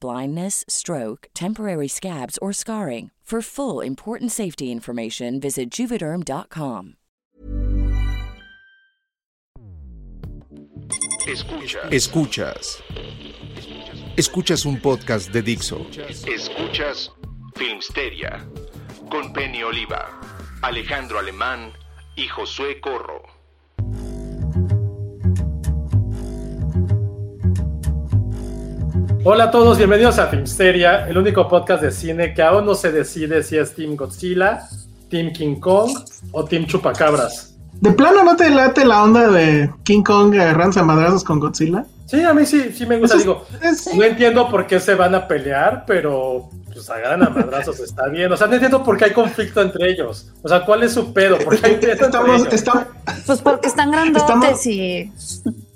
blindness, stroke, temporary scabs, or scarring. For full important safety information, visit juvederm.com. Escuchas. Escuchas. Escuchas un podcast de Dixo. Escuchas Filmsteria con Penny Oliva, Alejandro Alemán y Josué Corro. Hola a todos, bienvenidos a Filmsteria, el único podcast de cine que aún no se decide si es Team Godzilla, Team King Kong o Team Chupacabras. ¿De plano no te late la onda de King Kong agarrándose a madrazos con Godzilla? Sí, a mí sí, sí me gusta. Es- Digo, es- no entiendo por qué se van a pelear, pero pues agarran a madrazos, está bien. O sea, no entiendo por qué hay conflicto entre ellos. O sea, ¿cuál es su pedo? ¿Por qué hay entre Estamos, ellos? estam- Pues porque están grandotes Estamos- y.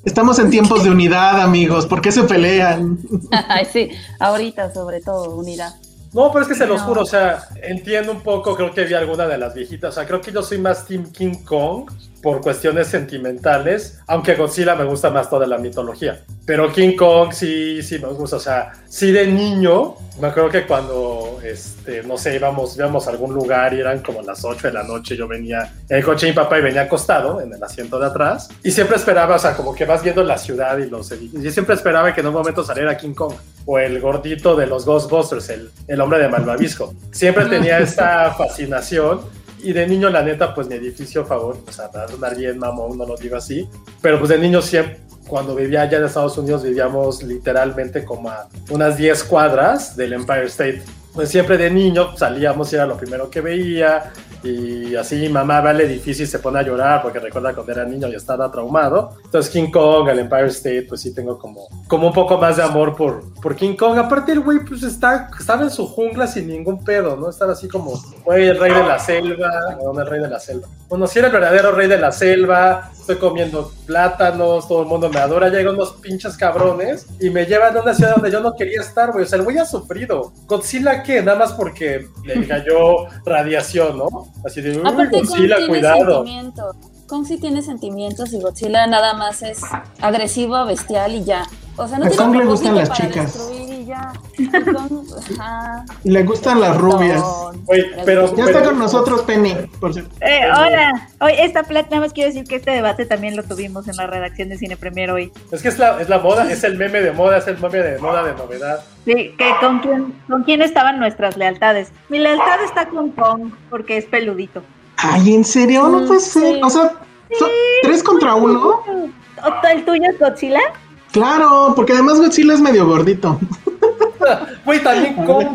estamos en tiempos de unidad, amigos. ¿Por qué se pelean? Ay, sí, ahorita sobre todo, unidad. No, pero es que se los No. juro, o sea, entiendo un poco, creo que vi alguna de las viejitas, o sea, creo que yo soy más Team King Kong por cuestiones sentimentales, aunque Godzilla me gusta más toda la mitología. Pero King Kong sí, sí me gusta, o sea, sí de niño, me acuerdo que cuando, este, no sé, íbamos, íbamos a algún lugar y eran como las 8 de la noche, yo venía en el coche de mi papá y venía acostado en el asiento de atrás, y siempre esperaba, o sea, como que vas viendo la ciudad y los edificios, y siempre esperaba que en un momento saliera King Kong, o el gordito de los Ghostbusters, el, el hombre de Malvavisco. Siempre tenía esta fascinación. Y de niño, la neta, pues mi edificio favorito, o sea, para andar bien, mamón, no lo digo así, pero pues de niño siempre, cuando vivía allá en Estados Unidos, vivíamos literalmente como a unas 10 cuadras del Empire State. Pues siempre de niño salíamos y era lo primero que veía, y así mamá va al edificio y se pone a llorar porque recuerda cuando era niño y estaba traumado. Entonces King Kong, el Empire State, pues sí tengo como, como un poco más de amor por, por King Kong. Aparte el güey pues está, estaba en su jungla sin ningún pedo, ¿no? Estaba así como, güey, el rey de la selva, no el rey de la selva. Bueno, si era el verdadero rey de la selva, estoy comiendo plátanos, todo el mundo me adora, llegan unos pinches cabrones y me llevan a una ciudad donde yo no quería estar, güey. O sea, el güey ha sufrido. Godzilla, ¿qué? Nada más porque le cayó radiación, ¿no? Así de, uy, Aparte, Kong Godzilla, tiene cuidado. sentimientos. Kong sí tiene sentimientos y Godzilla nada más es agresivo, bestial y ya. O sea, no A tiene Kong le gustan las chicas. destruir y ya. Ajá. Le gustan las rubias. Pero- Ya está con nosotros Penny, por cierto. Eh, hola, hoy esta plática, nada más quiero decir que este debate también lo tuvimos en la redacción de Cine Premier hoy. Es que es la, es la moda, es el meme de moda, es el meme de moda de novedad. Sí, que con quién, con quién estaban nuestras lealtades. Mi lealtad está con Kong, porque es peludito. Ay, ¿en serio? No Mm, puede ser. sí. O sea, son tres contra uno. ¿O ¿El tuyo es Godzilla? Claro, porque además Godzilla es medio gordito. Güey, también Kong.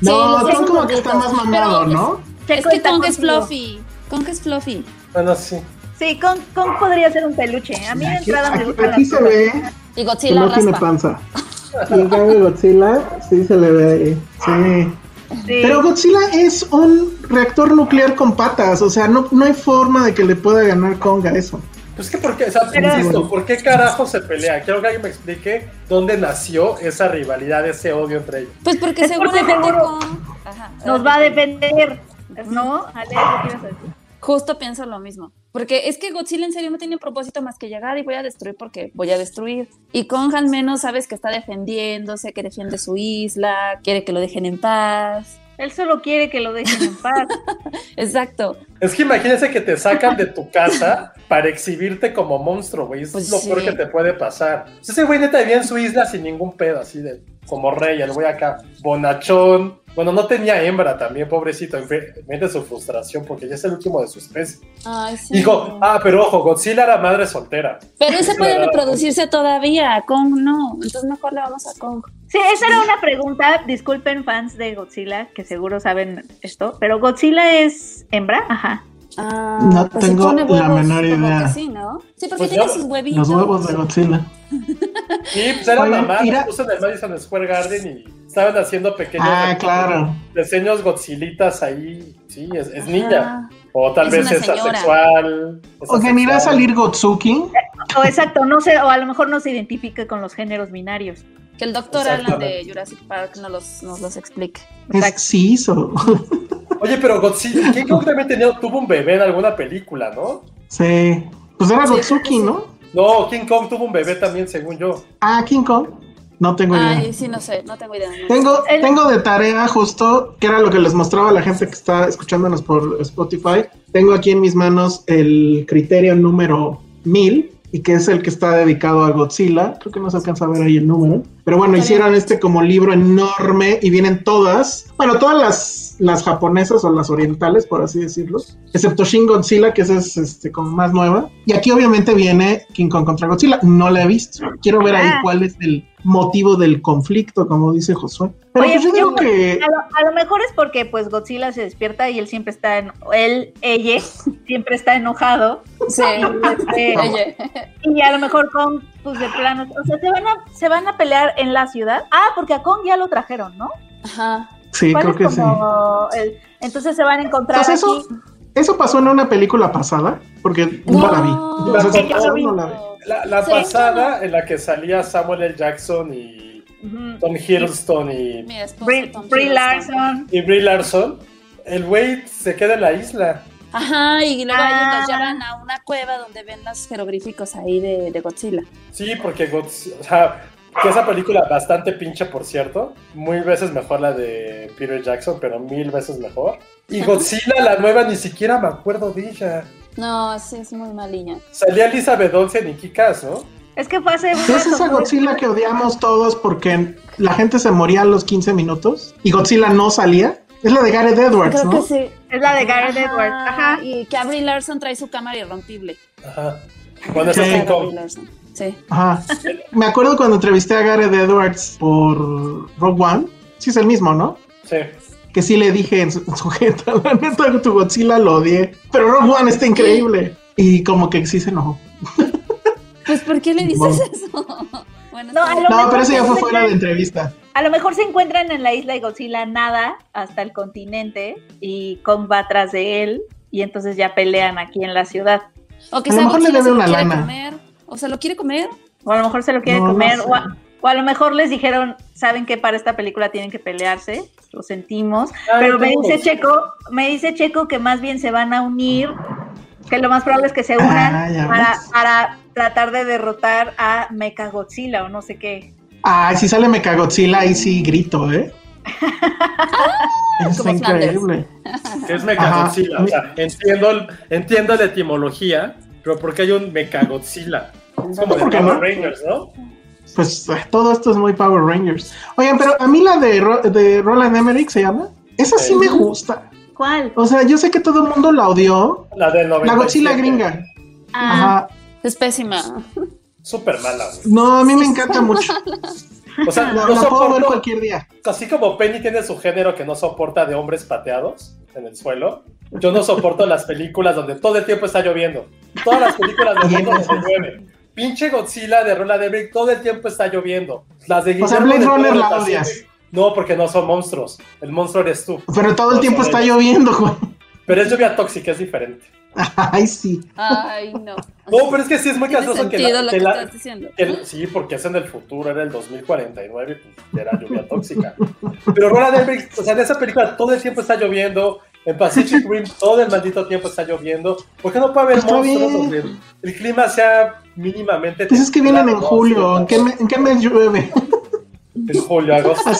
No, Kong como que está más mamado, pero ¿no? Es que Kong es fluffy. Kong es fluffy. Bueno, sí. Sí, Kong, Kong podría ser un peluche. A mí de Aquí, entrada me gustan aquí se ve Y Godzilla no tiene panza. Y en cambio Godzilla sí se le ve ahí. Sí. Sí. Pero Godzilla es un reactor nuclear con patas, o sea, no, no hay forma de que le pueda ganar Kong a eso. Pues que, ¿por qué? O sea, Pero- insisto, ¿por qué carajo se pelea? Quiero que alguien me explique dónde nació esa rivalidad, ese odio entre ellos. Pues porque Es porque seguramente seguro con... Ajá, Nos va a defender. ¿No? Ale, ¿qué decir? Justo pienso lo mismo. Porque es que Godzilla en serio no tiene propósito más que llegar y voy a destruir porque voy a destruir. Y Kong al menos sabes que está defendiéndose, que defiende su isla, quiere que lo dejen en paz. Él solo quiere que lo dejen en paz. Exacto. Es que imagínense que te sacan de tu casa para exhibirte como monstruo, güey. Es Pues lo sí. peor que te puede pasar. Ese güey neta vivía en su isla sin ningún pedo, así de como rey, el güey acá, bonachón. Bueno, no tenía hembra también, pobrecito. Mete su frustración porque ya es el último de su especie. Ay, sí. Dijo, ah, pero ojo, Godzilla era madre soltera. Pero ese puede reproducirse todavía, Kong no. Entonces mejor le vamos a Kong. Sí, esa era una pregunta. Disculpen, fans de Godzilla, que seguro saben esto. Pero Godzilla es hembra. Ajá. Ah, No pues si tengo pone la menor idea. que sí, ¿no? Sí, porque Pues tiene yo- sus huevitos. Los huevos de Godzilla. Y pues era Oigan, mamá, mira- puso en el Madison Square Garden y estaban haciendo pequeños Ah, claro. diseños Godzillitas ahí. Sí, es, niña. O tal Es vez es asexual. es Oigan, ¿irá a salir Gotsuki? O exacto, no sé, o a lo mejor no se identifique con los géneros binarios. Que el doctor Alan de. Jurassic Park nos los, nos los explique. Es Ciso. Oye, pero Godzilla, King Kong también tenía, tuvo un bebé en alguna película, ¿no? Sí. Pues era Sí, Gotsuki, sí. ¿no? No, King Kong tuvo un bebé también, según yo. Ah, King Kong. No tengo idea. Ay, sí, no sé, no tengo idea. no Tengo, El- tengo de tarea justo, que era lo que les mostraba a la gente que está escuchándonos por Spotify. Tengo aquí en mis manos el criterio número 1000 y que es el que está dedicado a Godzilla. Creo que no se alcanza a ver ahí el número. Pero bueno, hicieron este como libro enorme y vienen todas, bueno, todas las, las japonesas o las orientales, por así decirlo, excepto Shin Godzilla, que esa es este, como más nueva. Y aquí obviamente viene King Kong contra Godzilla. No la he visto. Quiero ver ahí Ah. cuál es el motivo del conflicto, como dice Josué. Pero Oye, pues yo digo que A lo, a lo mejor es porque pues Godzilla se despierta y él siempre está en, él, ella, siempre está enojado. Sí, Este, oye. y a lo mejor Kong, pues de plano, o sea, se van a, se van a pelear en la ciudad. Ah, porque a Kong ya lo trajeron, ¿no? Ajá. sí, ¿Cuál creo es que sí. el- entonces se van a encontrar Pues eso, aquí. eso pasó en una película pasada, porque no, No. la vi. La pasada no, no la vi. La, la Sí, pasada en la que salía Samuel L. Jackson y. Tom Hiddleston y, esposo, Brie. Larson. y Brie Larson, el güey se queda en la isla. Ajá, y luego Ah. ellos los llevan a una cueva donde ven los jeroglíficos ahí de, de Godzilla. Sí, porque Godz- o sea, que esa película bastante pinche, por cierto. Muy veces mejor la de Peter Jackson, pero mil veces mejor. Y Godzilla, la nueva, ni siquiera me acuerdo de ella. No, sí, es muy malilla. Salía Elizabeth Olsen y Kikas, ¿no? Es que fue hace un ¿Es esa Godzilla que odiamos todos porque la gente se moría a los 15 minutos y Godzilla no salía? Es la de Gareth Edwards, Creo ¿no? que sí. Es la de Gareth Ajá, Edwards. Ajá. Y que a Brie Larson trae su cámara irrompible. Ajá. Cuando está Sí. King Brie Kong. Larson. Sí. Ajá. Me acuerdo cuando entrevisté a Gareth Edwards por Rogue One. Sí, es el mismo, ¿no? Sí. Que sí le dije en su, en su jeta, la neta, tu Godzilla lo odié. Pero Rogue One está increíble. Y como que sí se enojó. Pues, ¿por qué le dices Bueno. eso? bueno, No, No, pero eso ya fue fuera de entrevista. A lo mejor se encuentran en la isla y Godzilla nada hasta el continente y Kong va atrás de él y entonces ya pelean aquí en la ciudad. o que a lo mejor le Godzilla debe se lo una quiere lana. comer. O sea, ¿lo quiere comer? O a lo mejor se lo quiere No, no comer. sé. o, a, o a lo mejor les dijeron, saben que para esta película tienen que pelearse, lo sentimos. Pero me dice. Checo, me dice Checo que más bien se van a unir, que lo más probable es que se unan Ah, para, para tratar de derrotar a Mechagodzilla o no sé qué. Ah, si sale Mechagodzilla, ahí sí grito, ¿eh? Como Flanders. increíble. Es Mechagodzilla. O sea, entiendo, la etimología, pero ¿por qué hay un Mechagodzilla? Es como de ¿Por qué Power no? Rangers, ¿no? Pues eh, todo esto es muy Power Rangers. Oigan, pero a mí la de, Ro- de Roland Emmerich se llama. Esa sí Sí. me gusta. ¿Cuál? O sea, yo sé que todo el mundo la odió. La del 97. La Godzilla gringa. Ah, Ajá. Es pésima. Súper mala, güey. No, a mí me encanta mucho. O sea, La, no la puedo ver soporto, cualquier día. así como Penny tiene su género que no soporta de hombres pateados en el suelo, yo no soporto las películas donde todo el tiempo está lloviendo. Todas las películas donde llueve. Pinche Godzilla de Rola de Brick, todo el tiempo está lloviendo. Las de O sea, Guillermo Blade Runner la odias. No, porque no son monstruos. El monstruo eres tú. Pero todo el No tiempo está ellos. lloviendo, Juan. Pero es lluvia tóxica, es diferente. Ay, sí. Ay, no. No, pero es que sí es muy gracioso que, la- lo que que la- estás diciendo. que- sí, porque es en el futuro, era el 2049, pues era lluvia tóxica. Pero Roland Emmerich, o sea, en esa película todo el tiempo está lloviendo, en Pacific Rim todo el maldito tiempo está lloviendo. ¿Por qué no puede haber Está monstruos bien. donde el clima sea mínimamente Pues es que vienen en julio. ¿En qué, me- en qué mes llueve? En julio, agosto.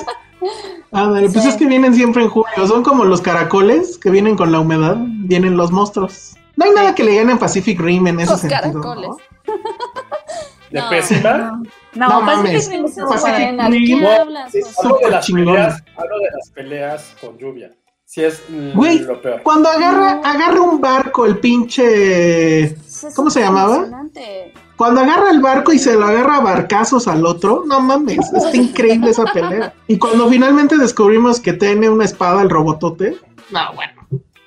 A ver, pues Sí. es que vienen siempre en julio. Son como los caracoles que vienen con la humedad. Vienen los monstruos. No hay nada que le gane en Pacific Rim en ese Los sentido. caracoles. ¿no? De No. pésima. No, No Pacific mames. Rim es Pacific buena, ¿De qué Rim. hablas? Hablo de Súper las chingón. peleas, hablo de las peleas con lluvia. Sí es mm, Güey, lo peor. Cuando agarra, agarra un barco, el pinche. ¿Cómo se llamaba? Cuando agarra el barco y se lo agarra a barcazos al otro, no mames, está increíble esa pelea. Y cuando finalmente descubrimos que tiene una espada el robotote, no, bueno,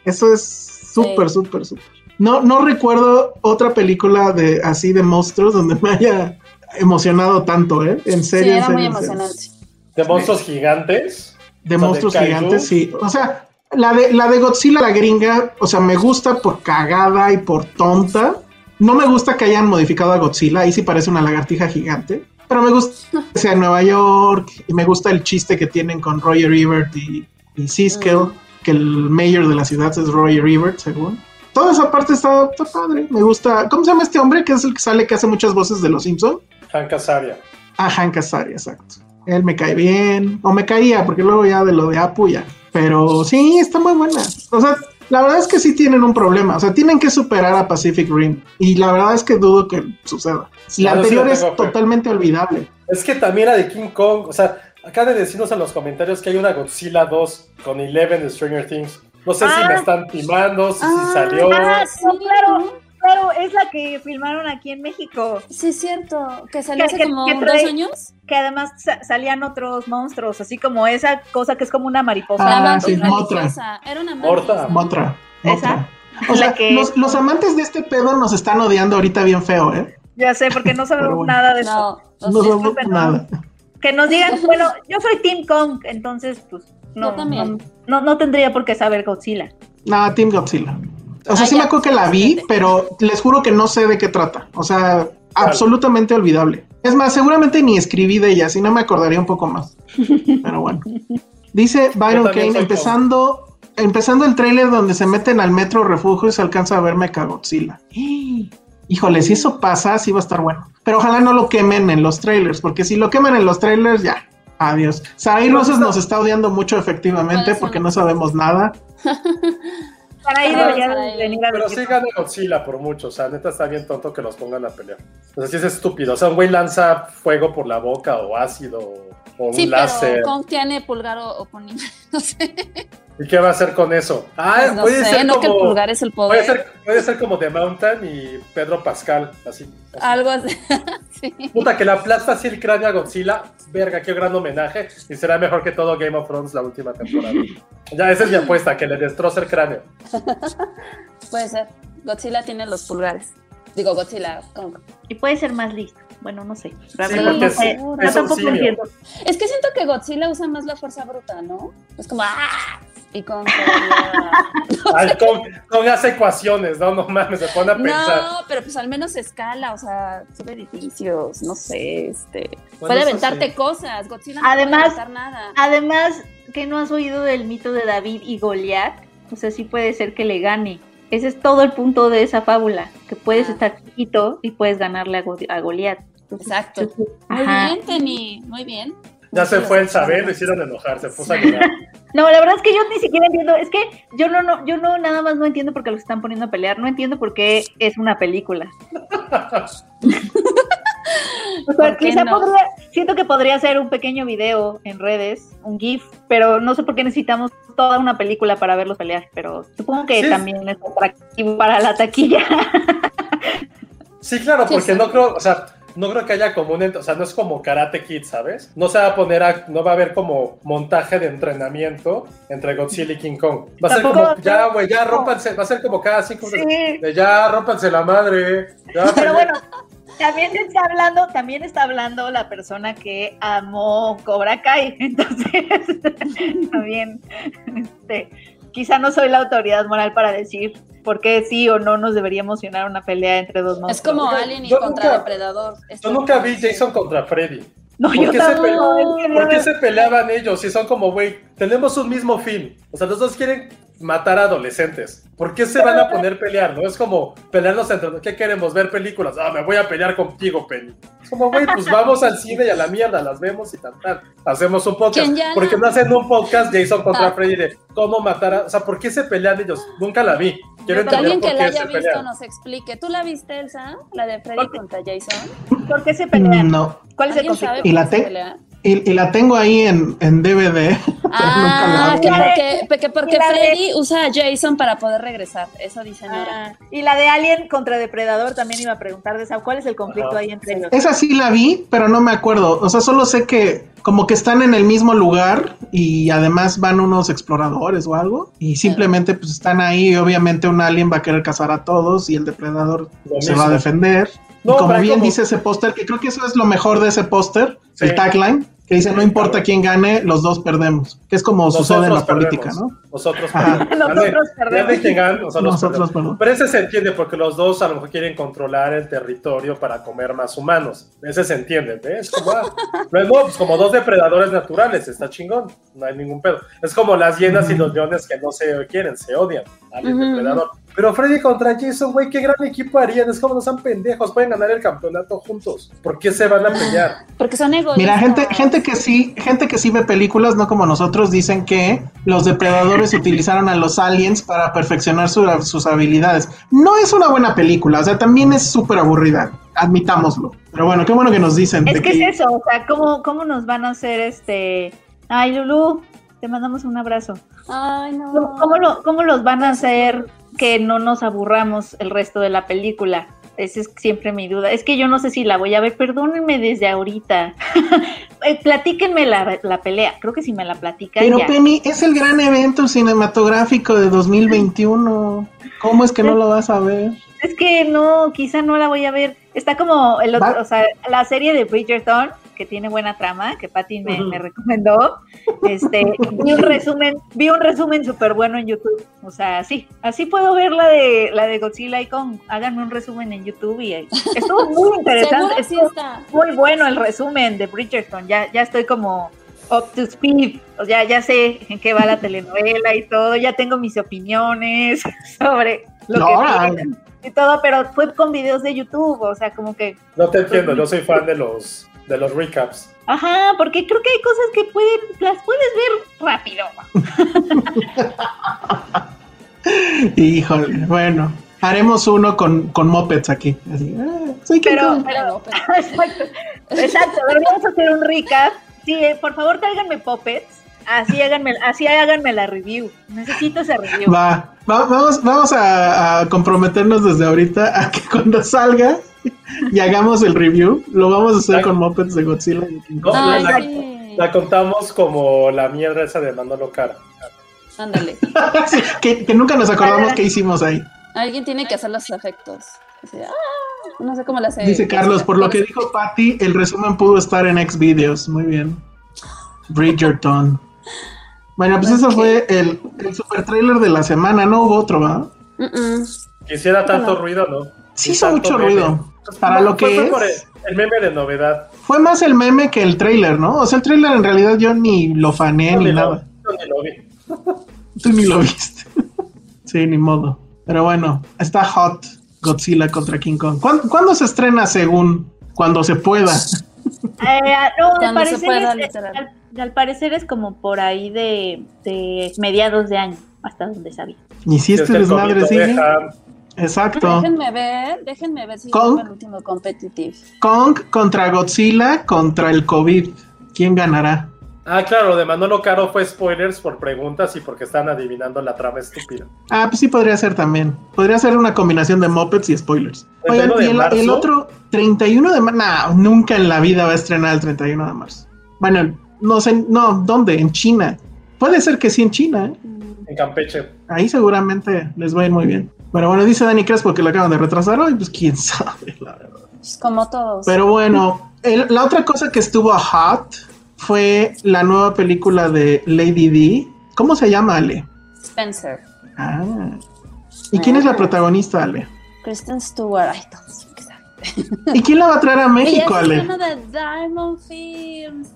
eso es súper, súper, súper. No, no recuerdo otra película de así de monstruos donde me haya emocionado tanto, ¿eh? En Sí, serio, en era muy serio, en serio. emocionante. De monstruos gigantes. De O sea, monstruos de gigantes, sí. O sea, la de, la de Godzilla, la gringa, o sea, me gusta por cagada y por tonta. No me gusta que hayan modificado a Godzilla, ahí sí parece una lagartija gigante. Pero me gusta que sea en Nueva York y me gusta el chiste que tienen con Roger Ebert y, y Siskel, Mm. que el mayor de la ciudad es Roger Ebert, según. Toda esa parte está, está padre. Me gusta. ¿Cómo se llama este hombre? Que es el que sale que hace muchas voces de Los Simpson. Hank Azaria. Ah, Hank Azaria, exacto. Él me cae bien, o me caía, porque luego ya de lo de Apu ya. Pero sí, está muy buena. O sea, la verdad es que sí tienen un problema. O sea, tienen que superar a Pacific Rim. Y la verdad es que dudo que suceda. La sí anterior es fe. totalmente olvidable. Es que también la de King Kong, o sea, acá de decirnos en los comentarios que hay una Godzilla 2 con Eleven de Stranger Things. No sé si Ah. me están timando, si, si Ah, salió. Ah, sí, no, claro, claro, es la que filmaron aquí en México. Sí, es cierto. Que salió Que- hace que- como que dos años. Que además sa- salían otros monstruos, así como esa cosa que es como una mariposa. Ah, la sí, Motra. religiosa. Era una ¿no? Motra. Esa. Motra. O La sea, que- los, los amantes de este pedo nos están odiando ahorita bien feo, ¿eh? Ya sé, porque no sabemos bueno. nada de eso. No, No no. nada. Que nos digan, bueno, yo soy Team Kong, entonces, pues, no, Yo también. no, no, no tendría por qué saber Godzilla. No, Team Godzilla. O sea, Ah, sí ya. me acuerdo que la vi, pero les juro que no sé de qué trata. O sea, absolutamente olvidable. Es más, seguramente ni escribí de ella, si no me acordaría un poco más. Pero bueno. Dice Byron Kane, empezando, empezando el tráiler donde se meten al metro refugio y se alcanza a ver Mechagodzilla. Híjole, si eso pasa, sí va a estar bueno. Pero ojalá no lo quemen en los trailers, porque si lo queman en los trailers, ya. Adiós. Saray Rosas nos está odiando mucho efectivamente ¿Cuáles son porque no sabemos nada. Para ahí Ah, debería ahí. venir a Pero sí gana Godzilla por mucho, o sea, neta está bien tonto que los pongan a pelear. O sea, sí es estúpido. O sea, un güey lanza fuego por la boca o ácido o un Sí, láser. pero Kong tiene pulgar o, o pulgar. No sé. ¿Y qué va a hacer con eso? Ah, Pues no puede sé, ser no que el pulgar es el Puede poder. ser, puede ser como The Mountain y Pedro Pascal, así. así. Algo así. sí. Puta, que le aplasta así el cráneo a Godzilla. Verga, qué gran homenaje. Y será mejor que todo Game of Thrones la última temporada. ya, esa es mi apuesta, que le destroce el cráneo. Puede ser. Godzilla tiene los pulgares. Digo, Godzilla, Kong. Y puede ser más listo. Bueno, no sé. Sí, no es- sé. tampoco entiendo. Es que siento que Godzilla usa más la fuerza bruta, ¿no? Es como ¡ah! Y todavía- Ay, con, con hace ecuaciones, ¿no? No mames, se pone a pensar. No, pero pues al menos escala, o sea, sube edificios, no sé, este. Bueno, puede aventarte sí. cosas. Godzilla no Además- puede aventar nada. Además, que no has oído del mito de David y Goliat, o sea, sí puede ser que le gane. Ese es todo el punto de esa fábula, que puedes Ah. estar chiquito y puedes ganarle a, Go- a Goliat. Entonces, Exacto. Muy ajá. bien, Tenny, muy bien. Ya se fue el saber, lo hicieron enojar, se puso a llorar. No, la verdad es que yo ni siquiera entiendo, es que yo no, no, yo no nada más no entiendo por qué los están poniendo a pelear, no entiendo por qué es una película. O sea, ¿Por qué quizá no? podría, siento que podría ser un pequeño video en redes, un GIF, pero no sé por qué necesitamos toda una película para verlos pelear, pero supongo que Sí. también es atractivo para la taquilla. Sí, claro, Sí, porque sí. no creo, o sea, no creo que haya como un, o sea, no es como Karate Kid, ¿sabes? No se va a poner a, no va a haber como montaje de entrenamiento entre Godzilla y King Kong. Va a ser como, ya, güey, ya rómpanse, va a ser como cada cinco Sí. de ya rómpanse la madre. ya, Pero bueno, también está hablando, también está hablando la persona que amó Cobra Kai, entonces también este, quizá no soy la autoridad moral para decir por qué sí o no nos debería emocionar una pelea entre dos Es monstruos. como Yo- Alien y yo contra nunca- Depredador. Yo Esto- nunca vi Jason contra Freddy. No, ¿Por yo qué, se peleaban, es por no qué se peleaban ellos? Si son como, güey, tenemos un mismo fin. O sea, los dos quieren matar a adolescentes. ¿Por qué se van a poner a pelear? No es como pelearnos entre. ¿Qué queremos? Ver películas. Ah, me voy a pelear contigo, Penny. Es como, güey, pues vamos al cine y a la mierda, las vemos y tal, tal. Hacemos un podcast. ¿Quién ya? ¿Por qué no hacen un podcast Jason contra. Freddy de cómo matar a. O sea, ¿por qué se pelean ellos? Nunca la vi. Quiero Que alguien que la haya visto pelean. nos explique. ¿Tú la viste, Elsa? La de Freddy contra Jason. ¿Por qué se pelean? No. ¿Cuál es el ¿Alguien conflicto? sabe Y la qué se te- pelea? Y, y la tengo ahí en, en DVD. Ah, que porque, porque, porque de- Freddy usa a Jason para poder regresar. Eso dice Nora. Ah, y la de Alien contra Depredador también iba a preguntar de esa. ¿Cuál es el conflicto ahí entre ellos? Esa sí la vi, pero no me acuerdo. O sea, solo sé que como que están en el mismo lugar y además van unos exploradores o algo. Y simplemente pues están ahí y obviamente un alien va a querer cazar a todos y el depredador se va a defender. No, y como bien como- dice ese póster, que creo que eso es lo mejor de ese póster, Sí. el tagline, que dice no importa quién gane, los dos perdemos. Que es como sucede en la política, perdemos. ¿no? Nosotros perdemos. Nosotros nosotros, Nosotros. Pero ese se entiende porque los dos a lo mejor quieren controlar el territorio para comer más humanos. Ese se entiende, ¿ves? Como, ah, luego, pues como dos depredadores naturales, está chingón, no hay ningún pedo. Es como las hienas y los leones que no se quieren, se odian al depredador. Pero Freddy contra Jason, güey, qué gran equipo harían. Es como no sean pendejos, pueden ganar el campeonato juntos. ¿Por qué se van a pelear? Porque son egoístas. Mira, gente, gente que sí, gente que sí ve películas, no como nosotros, dicen que los depredadores utilizaron a los aliens para perfeccionar su- sus habilidades. No es una buena película, o sea, también es súper aburrida, admitámoslo. Pero bueno, qué bueno que nos dicen. Es de que es eso, o sea, ¿cómo, cómo nos van a hacer este... Ay, Lulu, te mandamos un abrazo. Ay, no. ¿Cómo, cómo lo- cómo los van a hacer que no nos aburramos el resto de la película? Esa es siempre mi duda. Es que yo no sé si la voy a ver, perdónenme desde ahorita. Eh, Platíquenme la, la pelea, creo que si me la platican Pero ya. Penny, es el gran evento cinematográfico de 2021. ¿Cómo es que no lo vas a ver? Es que no, quizá no la voy a ver. Está como el otro, Va- o sea, la serie de Bridgerton, que tiene buena trama, que Patty me, me recomendó. Este, vi un resumen, vi un resumen súper bueno en YouTube. O sea, sí, así puedo ver la de la de Godzilla y Kong. Háganme un resumen en YouTube y ahí. estuvo muy interesante. sí estuvo está. muy bueno el resumen de Bridgerton. Ya, ya estoy como up to speed. O sea, ya sé en qué va la telenovela y todo. Ya tengo mis opiniones sobre lo No, que y todo, pero fue con videos de YouTube. O sea, como que, No te entiendo, yo soy fan de los, de los recaps. ajá, porque creo que hay cosas que pueden, las puedes ver rápido. Híjole, bueno. Haremos uno con, con mopeds aquí. Así, ah, soy Pero, Kong. pero, exacto, exacto. Deberíamos hacer un recap. Sí, eh, por favor, tráiganme puppets. Así háganme, así háganme la review. Necesito esa review. Va, va- vamos, vamos a, a comprometernos desde ahorita a que cuando salga y hagamos el review, lo vamos a hacer con mopeds de Godzilla. No, Ay, la, sí. la contamos como la mierda esa de Manolo Cara. Ándale. Sí, que, que nunca nos acordamos qué hicimos ahí. Alguien tiene que hacer los efectos. Así ah, no sé cómo lo hace. Dice Carlos, por lo que dijo Patty, el resumen pudo estar en Xvideos. Muy bien. Bridgerton. Bueno, pues ese Ok. fue el, el super trailer de la semana. No hubo otro, ¿va? Mm, mm. Quisiera tanto No. ruido, ¿no? Sí hizo mucho meme. ruido. Para Fue- lo que fue es. por el, el meme de novedad. Fue más el meme que el trailer, ¿no? O sea, el trailer en realidad yo ni lo faneé Yo ni ni lo- nada. yo ni lo vi. Tú ni lo viste. sí, ni modo. Pero bueno, está hot Godzilla contra King Kong. ¿Cuándo, cuándo se estrena según cuando se pueda? Eh, no, al Cuando al, parecer es como por ahí de, de mediados de año, hasta donde sabía. Y si Es este el desmadre sigue. Exacto. Déjenme ver, déjenme ver si Kong. el último competitive. Kong contra Godzilla contra el COVID. ¿Quién ganará? Ah, claro, lo de Manolo Caro fue spoilers por preguntas y porque estaban adivinando la trama estúpida. Ah, pues sí podría ser también. Podría ser una combinación de Muppets y spoilers. Oigan, 31 de y el, marzo. el otro 31 de marzo. Nah, nunca en la vida va a estrenar el 31 de marzo. Bueno, no sé, no, ¿dónde? En China. Puede ser que sí en China, ¿eh? En Campeche. Ahí seguramente les va a ir muy bien. Pero bueno, dice Dani Crespo que lo acaban de retrasar hoy, pues quién sabe, la verdad. Pues como todos. Pero bueno, el- la otra cosa que estuvo hot fue la nueva película de Lady D. ¿Cómo se llama, Ale? Spencer. Ah, ¿Y quién es la protagonista, Ale? Kristen Stewart. Ay. ¿Y quién la va a traer a Ella México, es Ale? una de Diamond Films.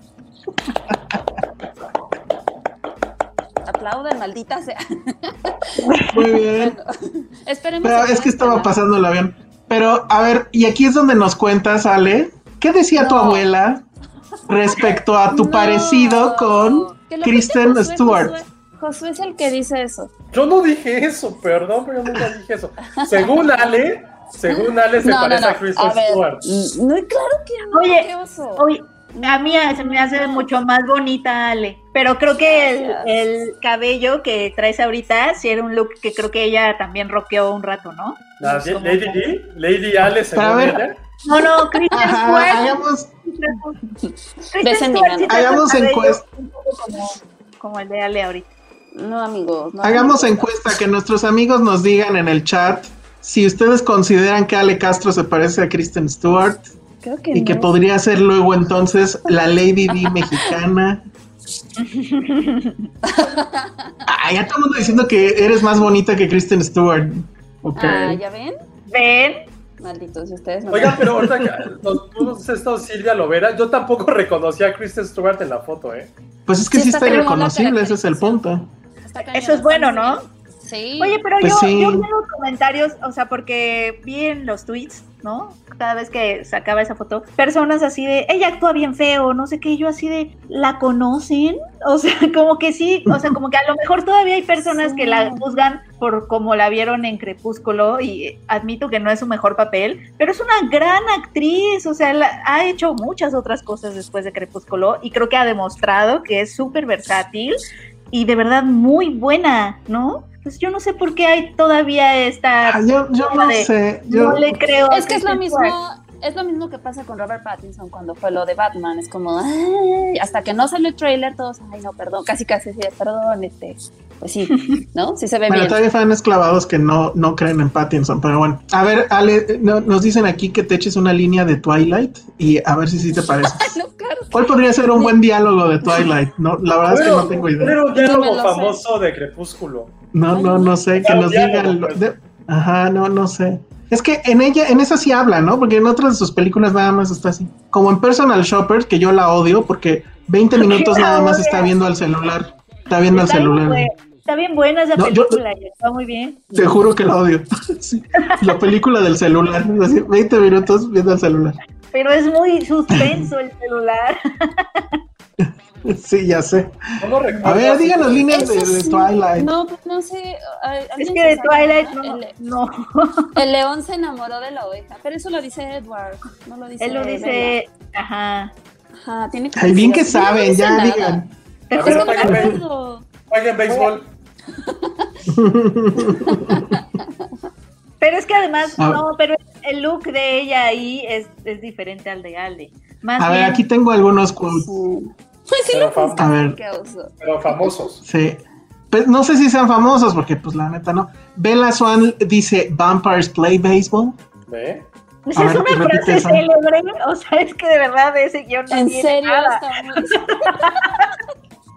Aplauden, maldita sea. Muy bien. Esperemos. Pero es que estaba pasando el avión. Pero, a ver, y aquí es donde nos cuentas, Ale, ¿qué decía tu abuela respecto a tu No. parecido con Kristen Josué, Stewart? Josué, Josué es el que dice eso. Yo no dije eso, perdón, pero yo nunca dije eso. Según Ale, según Ale se no, parece no. a Kristen A ver, Stewart. no, claro que no. Oye, qué oso. Oye, a mí se me hace mucho más bonita Ale, pero creo que el, cabello que traes ahorita sí era un look que creo que ella también rockeó un rato, ¿no? La- Como- Lady D, Lady Ale, según ver, ella. No, no, Kristen Ajá, Stewart. hagamos, mi Stewart sí Hagamos encuesta. un poco Como, como el de Ale ahorita. No, amigos. No, hagamos encuesta, que nuestros amigos nos digan en el chat si ustedes consideran que Ale Castro se parece a Kristen Stewart Creo que y que podría ser luego entonces la Lady D mexicana. Ah, ya todo el mundo diciendo que eres más bonita que Kristen Stewart. Ah, ¿ya ven? Ven, Malditos, ustedes no. Oigan, pero ahorita que nos puso esto Silvia Lovera, yo tampoco reconocí a Kristen Stewart en la foto, ¿eh? Pues es que Sí, sí está está irreconocible, ese es el punto. Eso es bueno, ¿no? Sí. Oye, pero Pues yo, sí. yo vi los comentarios, o sea, porque vi en los tweets, ¿no? Cada vez que sacaba esa foto, personas así de, ella actúa bien feo, no sé qué, yo así de, ¿la conocen? O sea, como que sí, o sea, como que a lo mejor todavía hay personas que la juzgan por como la vieron en Crepúsculo, y admito que no es su mejor papel, pero es una gran actriz, o sea, la- ha hecho muchas otras cosas después de Crepúsculo, y creo que ha demostrado que es súper versátil y de verdad muy buena, ¿no? Pues yo no sé por qué hay todavía esta... Ah, yo no de- sé. Yo, no le creo. Es que es lo mismo. Es lo mismo que pasa con Robert Pattinson cuando fue lo de Batman. Es como, "Ay", hasta que no salió el trailer, todos, ay, no, perdón, casi casi sí, perdón, este, pues sí, ¿no? Sí se ve Bueno, bien. todavía hay fans clavados que no, no creen en Pattinson, pero bueno. A ver, Ale, eh, no- nos dicen aquí que te eches una línea de Twilight y a ver si sí te parece. No, claro. ¿Cuál podría ser un buen diálogo de Twilight? No, la verdad es que no tengo idea. Era un no diálogo sé. famoso de Crepúsculo. No, no, no sé, que nos digan. pues. Ajá, no, no sé. Es que en ella, en esa sí habla, ¿no? Porque en otras de sus películas nada más está así. Como en Personal Shopper, que yo la odio porque 20 minutos nada más está viendo al celular. Está viendo al bien, celular. está bien buena esa No, yo- película, y está muy bien. Te juro que la odio. Sí, La película del celular. Así, 20 minutos viendo al celular. Pero es muy suspenso el celular. Sí, ya sé. No. A ver, díganos líneas de. Twilight. No, pues no sé. ¿al- Es que de Twilight no? no. El, no. el león se enamoró de la oveja, pero eso lo dice Edward, no lo dice Él lo dice, ajá. Bella. Ajá, tiene que Ay, bien que saben, ya nada. digan. Te ver. Jueguen béisbol. Pero es que además, A no, pero el look de ella ahí es, es diferente al de Ale. Más A ver, aquí tengo algunos quotes. Sí. Pues sí Pero fam- A ver. Pero famosos. Sí. Pues no sé si sean famosos, porque pues la neta no. Bella Swan dice Vampires Play Baseball. ¿Ve? pues a es ver, una frase célebre, o sea, es que de verdad ese guion no En tiene serio, nada.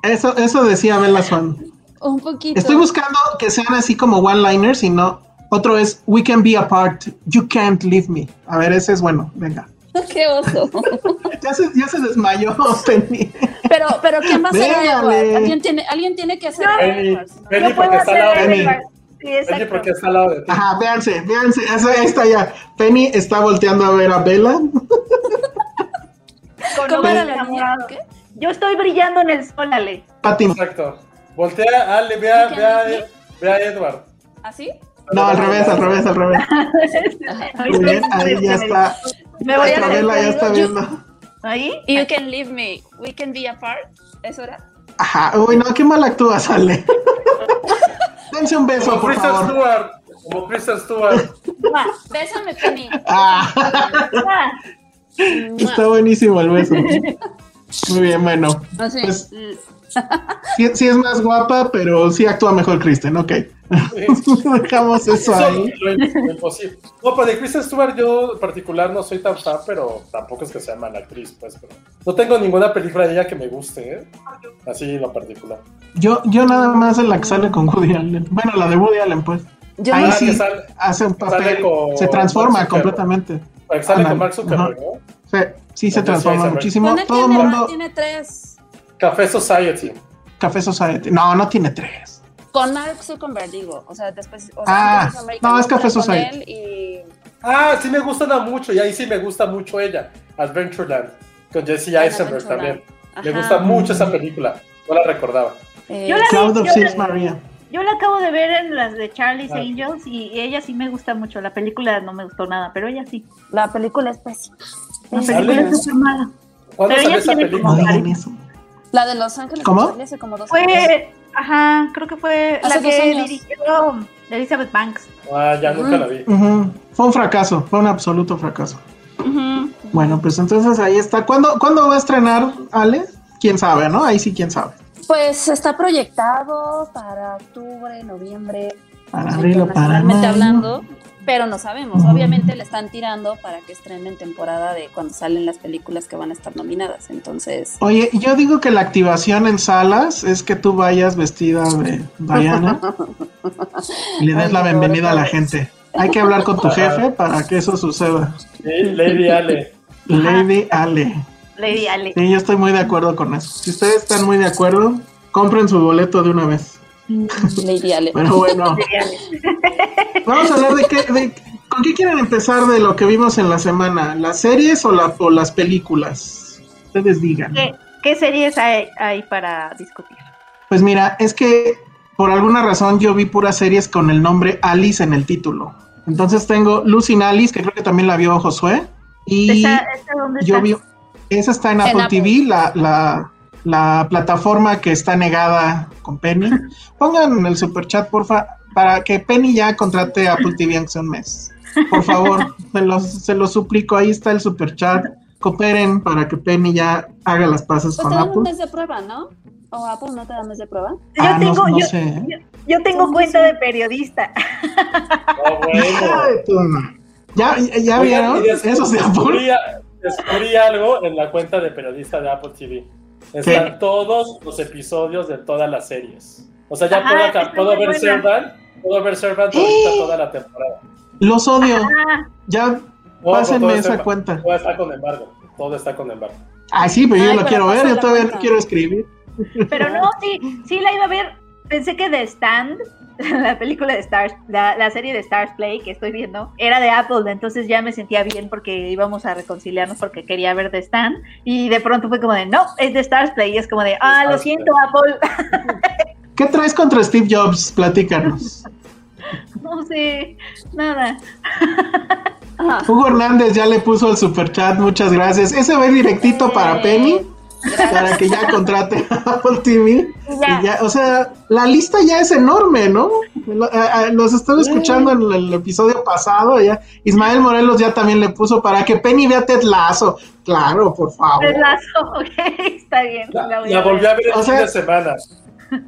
Eso, eso decía Bella Swan. un poquito. Estoy buscando que sean así como one-liners y no. Otro es We can be apart, you can't leave me. A ver, ese es bueno, venga. Qué oso. Ya se, ya se desmayó, Penny. Pero, pero ¿quién va a ser. Edward? ¿Alguien tiene, alguien tiene que hacer Edward, Penny Yo puedo porque está al lado de Penny. Sí, porque está al lado de ti. Ajá, véanse, véanse. Eso, ahí está ya. Penny está volteando a ver a Bella. ¿Cómo era la niña? Yo estoy brillando en el sol, Ale. Patty. Exacto. Voltea, Ale, vea, ¿Qué vea, haces? vea a Edward. ¿Así? No, al revés, al revés, al revés. Muy bien, ahí ya está. Me voy a Bella ya está viendo. ¿Ahí? You can leave me. We can be apart. ¿Eso era? Ajá, uy, no, qué mal actúas, Ale. Dense un beso, Como por Kristen favor. Stewart. Como Kristen Stewart. Mua, Bésame, Penny. Ah, mua. está buenísimo el beso. Muy bien, bueno. Así. Pues- Sí, sí es más guapa, pero sí actúa mejor Kristen, ok. Dejamos eso Eso ahí. lo, lo imposible. No, pues de Kristen Stewart yo en particular no soy tan fan, pero tampoco es que sea mala actriz, pues. Pero no tengo ninguna película de ella que me guste, ¿eh? Así en lo particular. Yo, yo nada más en la que sale con Woody Allen. Bueno, la de Woody Allen, pues. Yo Ahí Ah, sí sale- hace un papel, con se transforma completamente. Sale Ándale, con Mark Zuckerberg. ¿no? Sí, sí se transforma muchísimo. Todo el mundo, tiene tres. Café Society. Café Society. No, no tiene tres. Con Mark Zuckerberg, digo. O sea, después. O sea, Ah, no, es Café Society. y. Ah, sí me gustan mucho, y ahí sí me gusta mucho ella. Adventureland. Con Jesse Eisenberg también. Me gusta mucho esa película. No la recordaba. Eh, Yo la vi, Cloud of la- Maria. Yo la acabo de ver en las de Charlie's Ah. Angels y ella sí me gusta mucho. La película no me gustó nada, pero ella sí. La película es pésima. La ¿Sale? película horrible. es súper mala. ¿Cuándo Pero salió ella esa tiene película? No digan Cariño. eso. La de Los Ángeles ¿Cómo? salió hace como dos años. Fue, ajá, creo que fue Hace la que años. dirigió Elizabeth Banks. Ah, ya nunca la vi. Fue un fracaso, fue un absoluto fracaso. Bueno, pues entonces ahí está. ¿Cuándo, ¿cuándo va a estrenar Ale? Quién sabe, ¿no? Ahí sí, quién sabe. Pues está proyectado para octubre, noviembre, Para abril o para hablando, pero no sabemos. Obviamente le están tirando para que estrenen temporada de cuando salen las películas que van a estar nominadas. Entonces, Oye, yo digo que la activación en salas es que tú vayas vestida de Diana y le des Ay, la bienvenida a la gente. Hay que hablar con tu jefe para que eso suceda. Sí, Lady Ale. Lady Ale. Lady Ale. Sí, yo estoy muy de acuerdo con eso. Si ustedes están muy de acuerdo, compren su boleto de una vez. Lady Ale. Pero bueno, vamos a hablar de qué, de, con qué quieren empezar de lo que vimos en la semana, las series o, la- o las películas. Ustedes digan. ¿Qué, qué series hay, hay para discutir? Pues mira, es que por alguna razón yo vi puras series con el nombre Alice en el título. Entonces tengo Lucy in Alice, que creo que también la vio Josué. Y ¿Esa, esa dónde yo está? vi, esa está en En Apple, Apple. TV, la, la, la plataforma que está negada con Penny. Pongan el super chat, porfa, para que Penny ya contrate Apple TV aunque sea un mes. Por favor, se los, se los suplico, ahí está el super chat. Cooperen para que Penny ya haga las pases Pues con te dan un Apple. mes de prueba, ¿no? ¿O Apple no te da mes de prueba? Yo Ah, no- tengo, no yo, sé, ¿eh? yo, yo tengo cuenta sí. de periodista. No, bueno. ¿Ya, ya Oigan, vieron? Eso se Apple. descubrí, descubrí algo en la cuenta de periodista de Apple TV. Están todos los episodios de todas las series. O sea, ya Ajá, puedo, ver. Servant, puedo ver Servant ahorita toda la temporada. Los odio. Ah, Ya, No, pásenme esa cuenta. Todo está con embargo. Todo está con embargo. Ah, sí, pero yo Ay, lo pero quiero ver. Yo la todavía no quiero escribir. pero no, sí, sí la iba a ver. Pensé que The Stand, la película de Stars, la, la serie de Stars Play que estoy viendo, era de Apple, entonces ya me sentía bien porque íbamos a reconciliarnos porque quería ver The Stand y de pronto fue como de, no, es de Stars Play y es como de, ah, lo siento Apple, ¿Qué traes contra Steve Jobs? Platícanos. no sé, nada. Hugo Hernández ya le puso el super chat. Muchas gracias. Ese va directito para Eh, Para que ya contrate Apple TV. Ya. Y ya, o sea, la lista ya es enorme, ¿no? A- a- Los estoy escuchando en el episodio pasado. Ya. Ismael Morelos ya también le puso para que Penny vea Ted Lasso. Claro, por favor. Ted Lasso, ok, está bien. La, la a volví a ver el O fin sea- de semana.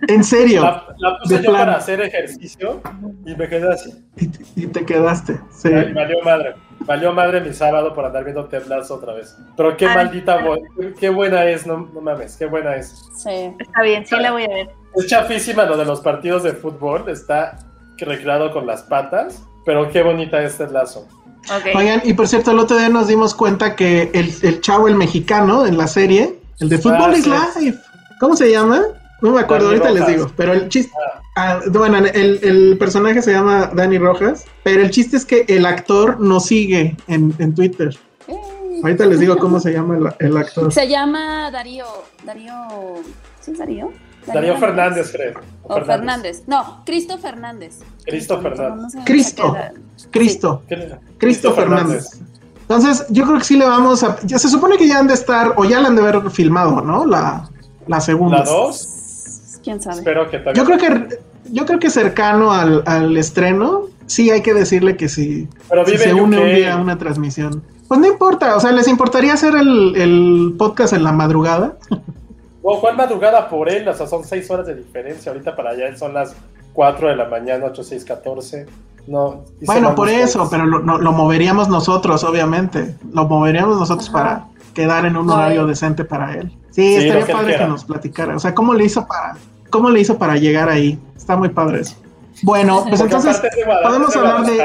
En serio. La, la puse de yo para hacer ejercicio y me quedé así. Y, te- y te quedaste. Sí. Ay, Valió madre. Valió madre mi sábado por andar viendo Ted Lasso otra vez. Pero qué maldita bu- qué buena es, no, no mames, qué buena es. Sí. Está bien, sí la voy a ver. Es chafísima lo de los partidos de fútbol, está recreado con las patas, pero qué bonita es Ted Lasso. Ok. Oigan, y por cierto, el otro día nos dimos cuenta que el, el chavo, el mexicano, en la serie, el de Fútbol Ah, is sí. Life, ¿cómo se llama? No me acuerdo, Dani ahorita les digo, pero el chiste, ah, bueno, el, el personaje se llama Dani Rojas, pero el chiste es que el actor nos sigue en, en Twitter. Eh, Ahorita les digo cómo se llama el, el actor. Se llama Darío. Darío. ¿Sí es Darío? Darío Fernández, creo. O Fernández. No, Cristo Fernández. Cristo Fernández. Cristo. Cristo, ¿Qué- Cristo Fernández. Entonces, yo creo que sí le vamos a... Ya se supone que ya han de estar, o ya la han de haber filmado, ¿no? La, la segunda. La 2, ¿Quién sabe? espero que también. Yo creo que yo creo que cercano al, al estreno, sí hay que decirle que sí. Pero si vive se une un UK. día a una transmisión. Pues no importa, o sea, ¿les importaría hacer el, el podcast en la madrugada? O ¿cuál madrugada por él? O sea, son 6 horas de diferencia. Ahorita para allá son las 4 de la mañana, 8, 6, 14. No. Bueno, por ustedes. eso, pero lo, no- lo moveríamos nosotros, obviamente. Lo moveríamos nosotros Ajá. para quedar en un horario eh. decente para él. Sí, Sí, estaría que padre que quiera. nos platicara. O sea, ¿cómo le hizo para, cómo le hizo para llegar ahí? Está muy padre eso. Bueno, pues Porque entonces podemos hablar de...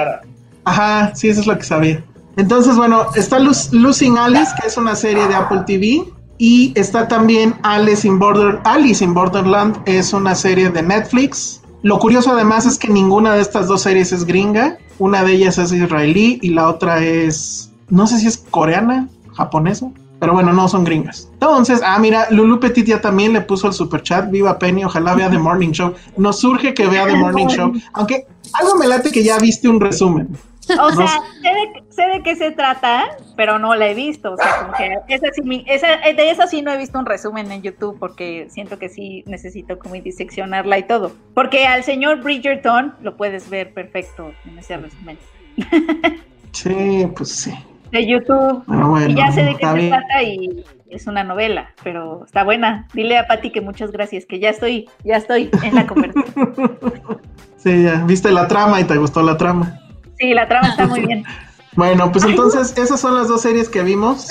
Ajá, sí, eso es lo que sabía. Entonces, bueno, está Luz- Losing Alice, que es una serie de Apple TV, y está también Alice in, Border, Alice in Borderland, es una serie de Netflix. Lo curioso además es que ninguna de estas dos series es gringa, una de ellas es israelí y la otra es, no sé si es coreana, japonesa, pero bueno, no son gringas. Entonces, ah, mira, Lulu Petit ya también le puso el super chat, viva Penny, ojalá vea The Morning Show. Nos surge que vea The Morning Show, aunque algo me late que ya viste un resumen. O sea, sé de, sé de qué se trata, pero no la he visto. O sea, como que esa sí, esa- de esa sí no he visto un resumen en YouTube porque siento que sí necesito como diseccionarla y todo. Porque al señor Bridgerton lo puedes ver perfecto en ese resumen Sí, pues sí. De YouTube. Pero bueno, y ya sé de qué se bien. trata y es una novela, pero está buena. Dile a Pati que muchas gracias, que ya estoy, ya estoy en la conversación. Sí, ya viste la trama y te gustó la trama. Sí, la trama está muy bien. Bueno, pues entonces esas son las dos series que vimos.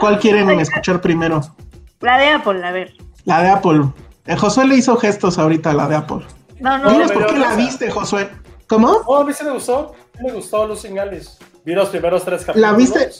¿Cuál quieren escuchar primero? La de Apple, a ver. La de Apple. Eh, Josué le hizo gestos ahorita a la de Apple. No, no, Dinos por qué la viste, Josué. ¿Cómo? Oh, a mí sí me gustó. Me gustó Losing Alice. Vi los primeros tres capítulos. ¿La viste?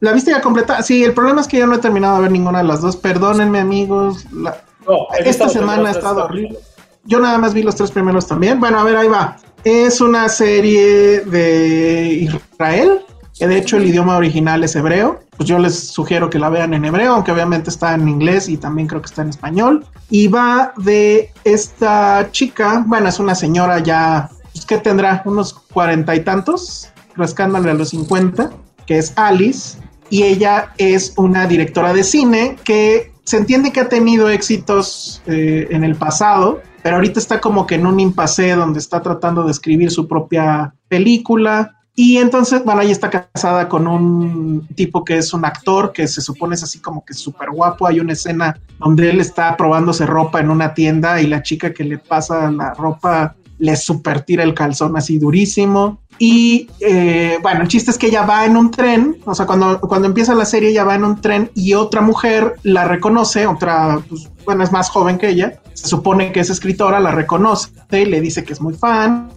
¿La viste ya completa? Sí, el problema es que yo no he terminado de ver ninguna de las dos. Perdónenme, amigos. La- No, Esta semana ha estado capítulos. Yo nada más vi los tres primeros también. Bueno, a ver, ahí va. Es una serie de Israel, que de hecho el idioma original es hebreo. Pues yo les sugiero que la vean en hebreo, aunque obviamente está en inglés y también creo que está en español. Y va de esta chica, bueno, es una señora ya, pues, ¿qué tendrá? Unos cuarenta y tantos, rascándole a los cincuenta, que es Alice. Y ella es una directora de cine que se entiende que ha tenido éxitos eh, en el pasado, pero ahorita está como que en un impasse donde está tratando de escribir su propia película. Y entonces, bueno, ella está casada con un tipo que es un actor que se supone es así como que súper guapo. Hay una escena donde él está probándose ropa en una tienda y la chica que le pasa la ropa le super tira el calzón así durísimo. Y eh, bueno, el chiste es que ella va en un tren, o sea, cuando, cuando empieza la serie, ella va en un tren y otra mujer la reconoce, otra, pues, bueno, es más joven que ella, se supone que es escritora, la reconoce y le dice que es muy fan,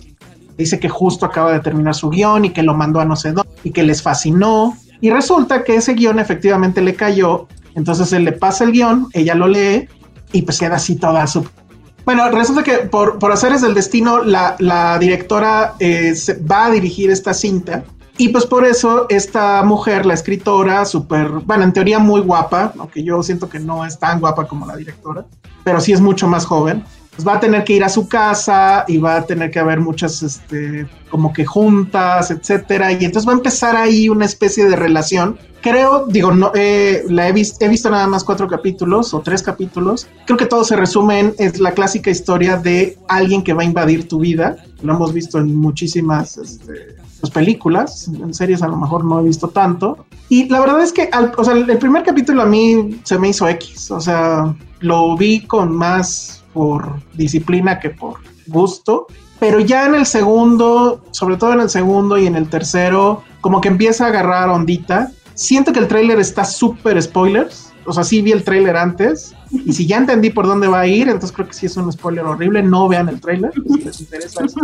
dice que justo acaba de terminar su guion y que lo mandó a no sé dónde y que les fascinó. Y resulta que ese guion efectivamente le cayó, entonces él le pasa el guion, ella lo lee y pues queda así toda su bueno, resulta que por, por haceres del destino, la, la directora eh, va a dirigir esta cinta. Y pues por eso esta mujer, la escritora, súper, bueno, en teoría muy guapa, aunque yo siento que no es tan guapa como la directora, pero sí es mucho más joven, pues va a tener que ir a su casa y va a tener que haber muchas, este, como que juntas, etcétera. Y entonces va a empezar ahí una especie de relación. Creo, digo, no, eh, la he, vis- he visto nada más cuatro capítulos o tres capítulos. Creo que todo se resume en es la clásica historia de alguien que va a invadir tu vida. Lo hemos visto en muchísimas este, pues, películas, en series a lo mejor no he visto tanto. Y la verdad es que, al- o sea, el primer capítulo a mí se me hizo X. O sea, lo vi con más por disciplina que por gusto. Pero ya en el segundo, sobre todo en el segundo y en el tercero, como que empieza a agarrar ondita. Siento que el tráiler está súper spoilers. O sea, sí vi el tráiler antes. Y si ya entendí por dónde va a ir, entonces creo que sí es un spoiler horrible. No vean el tráiler si les interesa esto.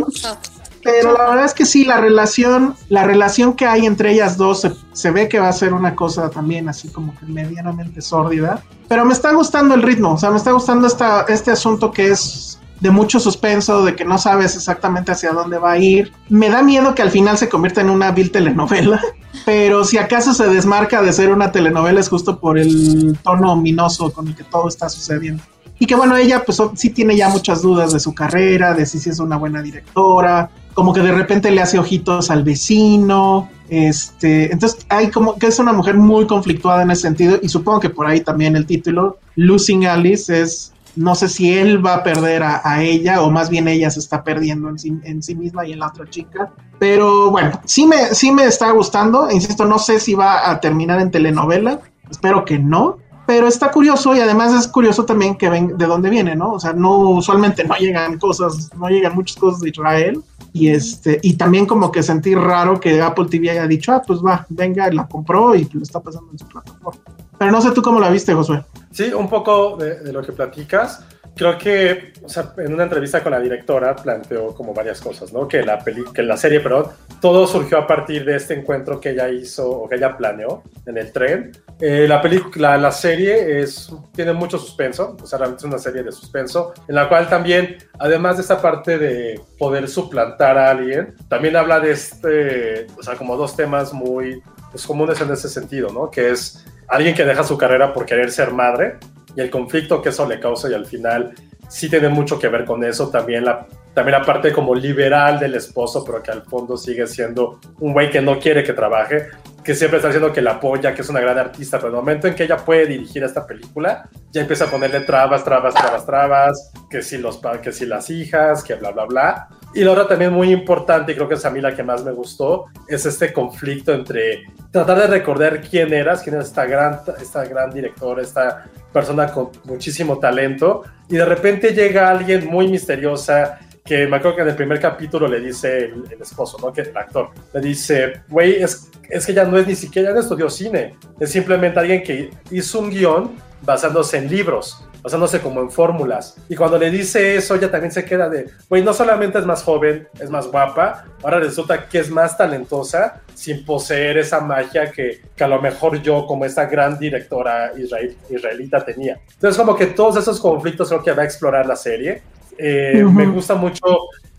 Pero la verdad es que sí, la relación, la relación que hay entre ellas dos se, se ve que va a ser una cosa también así como que medianamente sórdida. Pero me está gustando el ritmo, o sea, me está gustando esta, este asunto que es de mucho suspenso, de que no sabes exactamente hacia dónde va a ir. Me da miedo que al final se convierta en una vil telenovela, pero si acaso se desmarca de ser una telenovela es justo por el tono ominoso con el que todo está sucediendo. Y que bueno, ella pues sí tiene ya muchas dudas de su carrera, de si es una buena directora, como que de repente le hace ojitos al vecino, este, entonces hay como que es una mujer muy conflictuada en ese sentido y supongo que por ahí también el título, Losing Alice, es, no sé si él va a perder a, a ella o más bien ella se está perdiendo en sí, en sí misma y en la otra chica, pero bueno, sí me, sí me está gustando, insisto, no sé si va a terminar en telenovela, espero que no, pero está curioso y además es curioso también que ven de dónde viene, ¿no? O sea, no usualmente no llegan cosas, no llegan muchas cosas de Israel y este y también como que sentí raro que Apple TV haya dicho, ah, pues va, venga, la compró y lo está pasando en su plataforma. Pero no sé tú cómo la viste, Josué. Sí, un poco de, de lo que platicas. Creo que o sea, en una entrevista con la directora planteó como varias cosas, ¿no? Que la, peli que la serie, perdón, todo surgió a partir de este encuentro que ella hizo o que ella planeó en el tren. Eh, la, película, la serie es, tiene mucho suspenso, o sea, realmente es una serie de suspenso, en la cual también, además de esta parte de poder suplantar a alguien, también habla de este, o sea, como dos temas muy pues, comunes en ese sentido, ¿no? Que es alguien que deja su carrera por querer ser madre y el conflicto que eso le causa y al final sí tiene mucho que ver con eso, también la, también la parte como liberal del esposo, pero que al fondo sigue siendo un güey que no quiere que trabaje, que siempre está diciendo que la apoya, que es una gran artista, pero en el momento en que ella puede dirigir esta película, ya empieza a ponerle trabas, trabas, trabas, trabas, que si, los, que si las hijas, que bla, bla, bla. Y la otra también muy importante, y creo que es a mí la que más me gustó, es este conflicto entre tratar de recordar quién eras, quién es esta gran, esta gran directora, esta persona con muchísimo talento, y de repente llega alguien muy misteriosa que me acuerdo que en el primer capítulo le dice el, el esposo, ¿no? Que el actor le dice, güey, es, es que ya no es ni siquiera, ya no estudió cine, es simplemente alguien que hizo un guion basándose en libros, basándose como en fórmulas. Y cuando le dice eso, ella también se queda de, güey, no solamente es más joven, es más guapa, ahora resulta que es más talentosa sin poseer esa magia que, que a lo mejor yo como esta gran directora israel, israelita tenía. Entonces como que todos esos conflictos creo que va a explorar la serie. Eh, uh -huh. Me gusta mucho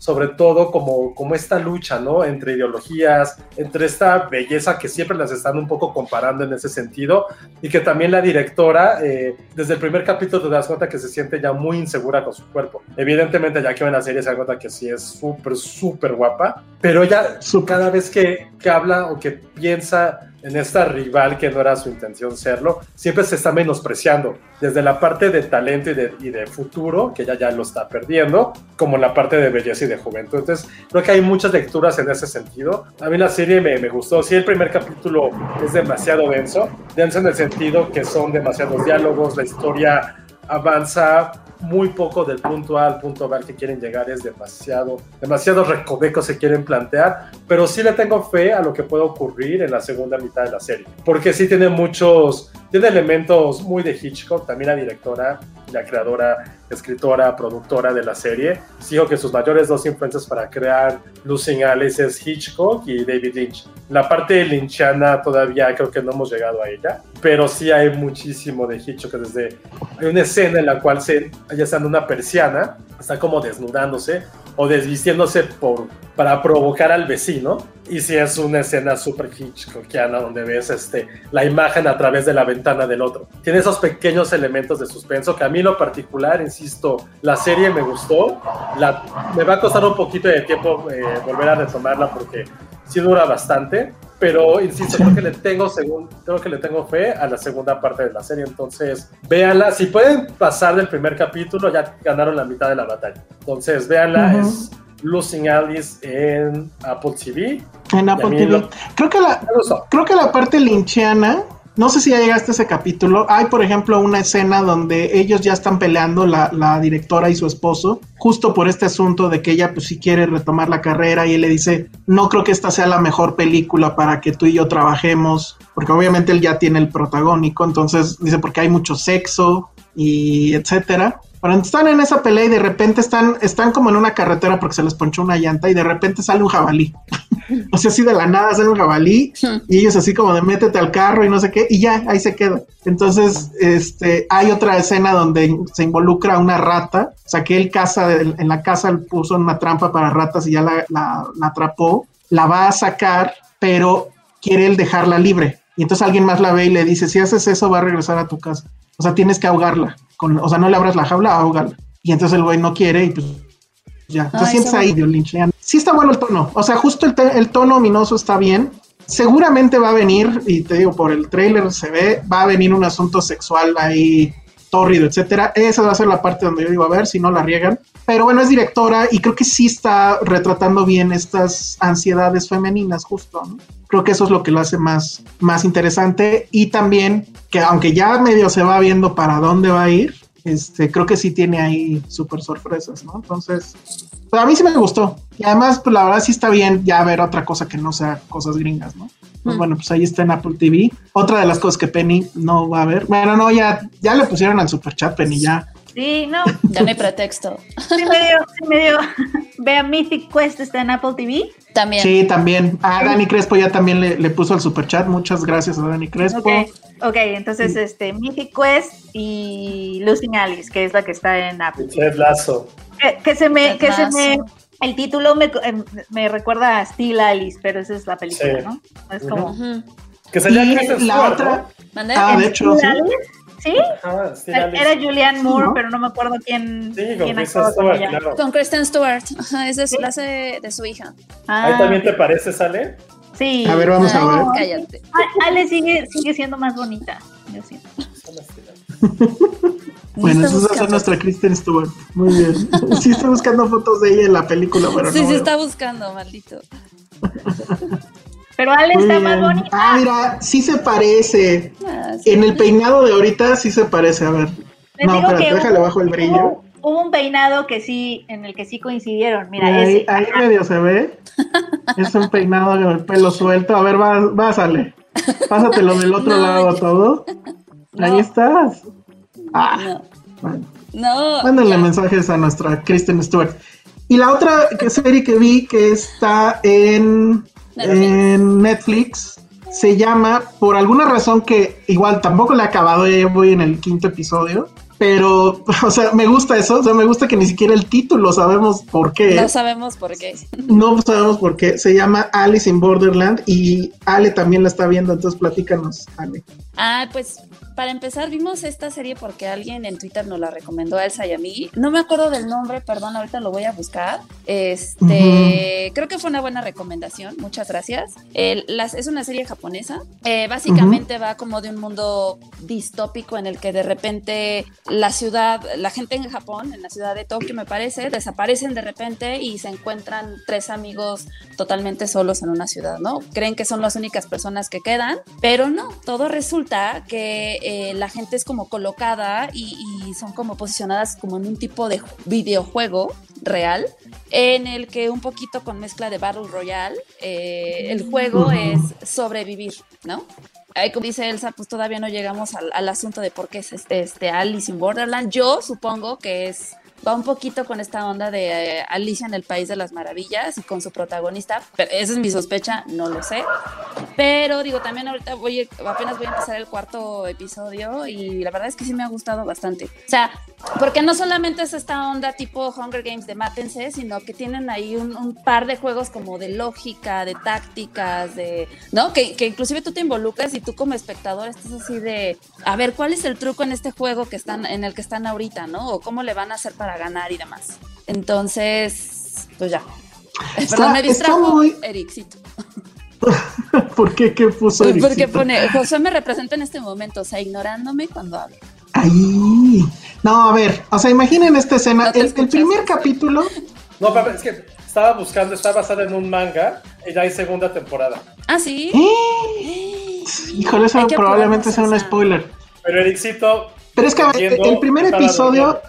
sobre todo como, como esta lucha, ¿no? Entre ideologías, entre esta belleza que siempre las están un poco comparando en ese sentido, y que también la directora, eh, desde el primer capítulo te das cuenta que se siente ya muy insegura con su cuerpo. Evidentemente, ya que ve la serie se da cuenta que sí es súper, súper guapa, pero ella cada vez que, que habla o que piensa en esta rival que no era su intención serlo, siempre se está menospreciando, desde la parte de talento y de, futuro, que ella ya lo está perdiendo, como la parte de belleza y de juventud. Entonces, creo que hay muchas lecturas en ese sentido. A mí la serie me, me gustó. Sí, el primer capítulo es demasiado denso, denso en el sentido que son demasiados diálogos, la historia avanza muy poco del punto A al punto B al que quieren llegar es demasiado, demasiado recovecos se quieren plantear, pero sí le tengo fe a lo que puede ocurrir en la segunda mitad de la serie, porque sí tiene muchos, tiene elementos muy de Hitchcock, también la directora, la creadora, escritora, productora de la serie, dijo que sus mayores dos influencias para crear Losing Alice es Hitchcock y David Lynch. La parte lynchiana todavía creo que no hemos llegado a ella, pero sí hay muchísimo de Hitchcock desde hay una escena en la cual se ella está en una persiana, está como desnudándose o desvistiéndose por, para provocar al vecino. Y si es una escena súper hitchcockiana donde ves este, la imagen a través de la ventana del otro. Tiene esos pequeños elementos de suspenso que a mí lo particular, insisto, la serie me gustó. Me va a costar un poquito de tiempo eh, volver a retomarla porque sí dura bastante, pero insisto, creo que le tengo según, creo que le tengo fe a la segunda parte de la serie, entonces véanla, si pueden pasar del primer capítulo, ya ganaron la mitad de la batalla. Entonces, véanla, uh -huh. es Losing Alice en Apple TV. En Apple TV. Lo, creo que la creo que la parte linchiana no sé si ya llegaste a ese capítulo. Hay, por ejemplo, una escena donde ellos ya están peleando, la, directora y su esposo, justo por este asunto de que ella, pues, si quiere retomar la carrera y él le dice, no creo que esta sea la mejor película para que tú y yo trabajemos, porque obviamente él ya tiene el protagónico, entonces dice, porque hay mucho sexo y etcétera. Pero están en esa pelea y de repente están, están como en una carretera porque se les ponchó una llanta y de repente sale un jabalí. o sea, así de la nada sale un jabalí y ellos así como de métete al carro y no sé qué, y ya, ahí se queda. Entonces, este, hay otra escena donde se involucra una rata, o sea, que él casa, en la casa puso una trampa para ratas y ya la, la, la atrapó, la va a sacar, pero quiere él dejarla libre. Y entonces alguien más la ve y le dice, si haces eso va a regresar a tu casa. O sea, tienes que ahogarla. Con, o sea, no le abras la jaula, ahógala. Y entonces el güey no quiere y pues ya. Te sientes ahí, Lynchian. Sí está bueno el tono. O sea, justo el, el, tono ominoso está bien. Seguramente va a venir, y te digo, por el trailer se ve, va a venir un asunto sexual ahí tórrido, etcétera. Esa va a ser la parte donde yo digo, a ver si no la riegan. Pero bueno, es directora y creo que sí está retratando bien estas ansiedades femeninas, justo, ¿no? Creo que eso es lo que lo hace más, más interesante y también que aunque ya medio se va viendo para dónde va a ir, este, creo que sí tiene ahí súper sorpresas, ¿no? Entonces, pues a mí sí me gustó. Y además, pues la verdad sí está bien ya ver otra cosa que no sea cosas gringas, ¿no? Pues, mm. Bueno, pues ahí está en Apple TV. Otra de las cosas que Penny no va a ver. Bueno, no, ya, ya le pusieron al super chat, Penny, ya. Sí, no. Ya no hay pretexto. Sí me dio, sí me dio. Vea, Mythic Quest está en Apple TV. También. Sí, también. A Dani Crespo ya también le, le puso el super chat. Muchas gracias a Dani Crespo. Ok, ok, entonces este, Mythic Quest y Losing Alice, que es la que está en Apple. Ted Lazo. Que, que se me, que se me, el título me, em, me recuerda a Steel Alice, pero esa es la película, Sí. ¿no? Es como. Que sería Y la Stewart, otra. ¿Mandé? Ah, de hecho, sí. ¿Steel Alice? ¿Sí? ¿no? Ajá, Steve Alice. Era Julianne Moore, ¿no? pero no me acuerdo quién, Sí, con quién Kristen con Stewart, ella. claro. Con Kristen Stewart. Ajá, es la hace de su hija. Ah, Ahí también te parece, ¿sale? Sí. A ver, vamos a ver. Cállate. A- Ale sigue, sigue siendo más bonita. Yo siento. Bueno, Está esa es nuestra Kristen Stewart. Muy bien. Sí, estoy buscando fotos de ella en la película, pero Sí, no sí, veo. está buscando, maldito. Pero Ale Muy está más bonita. Ah, mira, sí se parece. Ah, sí. En el peinado de ahorita sí se parece. A ver. Les No, espérate, déjale bajo el brillo. Hubo, hubo un peinado que sí, en el que sí coincidieron. Mira, ahí, ese. ahí medio se ve. Es un peinado de pelo suelto. A ver, va, pásale. Pásatelo del otro No, lado ya. todo. No. Ahí estás. Ah, No, bueno. no. Mándenle mensajes a nuestra Kristen Stewart. Y la otra serie que vi que está en Netflix. en Netflix se llama, por alguna razón que igual tampoco la he acabado, ya voy en el quinto episodio, pero, o sea, me gusta eso, o sea, me gusta que ni siquiera el título sabemos por qué. No sabemos por qué. No sabemos por qué. Se llama Alice in Borderland y Ale también la está viendo, entonces platícanos, Ale. Ah, pues para empezar, vimos esta serie porque alguien en Twitter nos la recomendó a Elsa y a mí. No me acuerdo del nombre, perdón, ahorita lo voy a buscar. Este, creo que fue una buena recomendación, muchas gracias. Las- es una serie japonesa. Eh, básicamente va como de un mundo distópico en el que de repente la ciudad, la gente en Japón, en la ciudad de Tokio me parece, desaparecen de repente y se encuentran tres amigos totalmente solos en una ciudad, ¿no? Creen que son las únicas personas que quedan, pero no, todo resulta que eh, la gente es como colocada y, y son como posicionadas como en un tipo de ju- videojuego real en el que un poquito con mezcla de Battle Royale, eh, el juego es sobrevivir, ¿no? Ahí, como dice Elsa, pues todavía no llegamos al, al asunto de por qué es este, este Alice in Borderland. Yo supongo que es va un poquito con esta onda de eh, Alicia en el País de las Maravillas y con su protagonista. Pero esa es mi sospecha, no lo sé. Pero digo, también ahorita voy, apenas voy a empezar el cuarto episodio y la verdad es que sí me ha gustado bastante. O sea, porque no solamente es esta onda tipo Hunger Games de mátense, sino que tienen ahí un, un par de juegos como de lógica, de tácticas, de, ¿no? Que, que inclusive tú te involucras y tú como espectador estás así de, a ver, ¿cuál es el truco en este juego que están, en el que están ahorita, ¿no? O cómo le van a hacer para ganar y demás. Entonces, pues ya. Está- Perdón, me distrajo muy- Ericito. ¿Por qué? ¿Qué puso Porque Ericito? pone, José me representa en este momento, o sea, ignorándome cuando hablo. Ahí. No, a ver, o sea, imaginen esta escena. No el, primer capítulo, No, pero es que estaba buscando, está basada en un manga y ya hay segunda temporada. Ah, sí. ¡eh! híjole, eso probablemente sea un spoiler. Pero Ericito, Pero es que a ver, Entiendo, el primer episodio.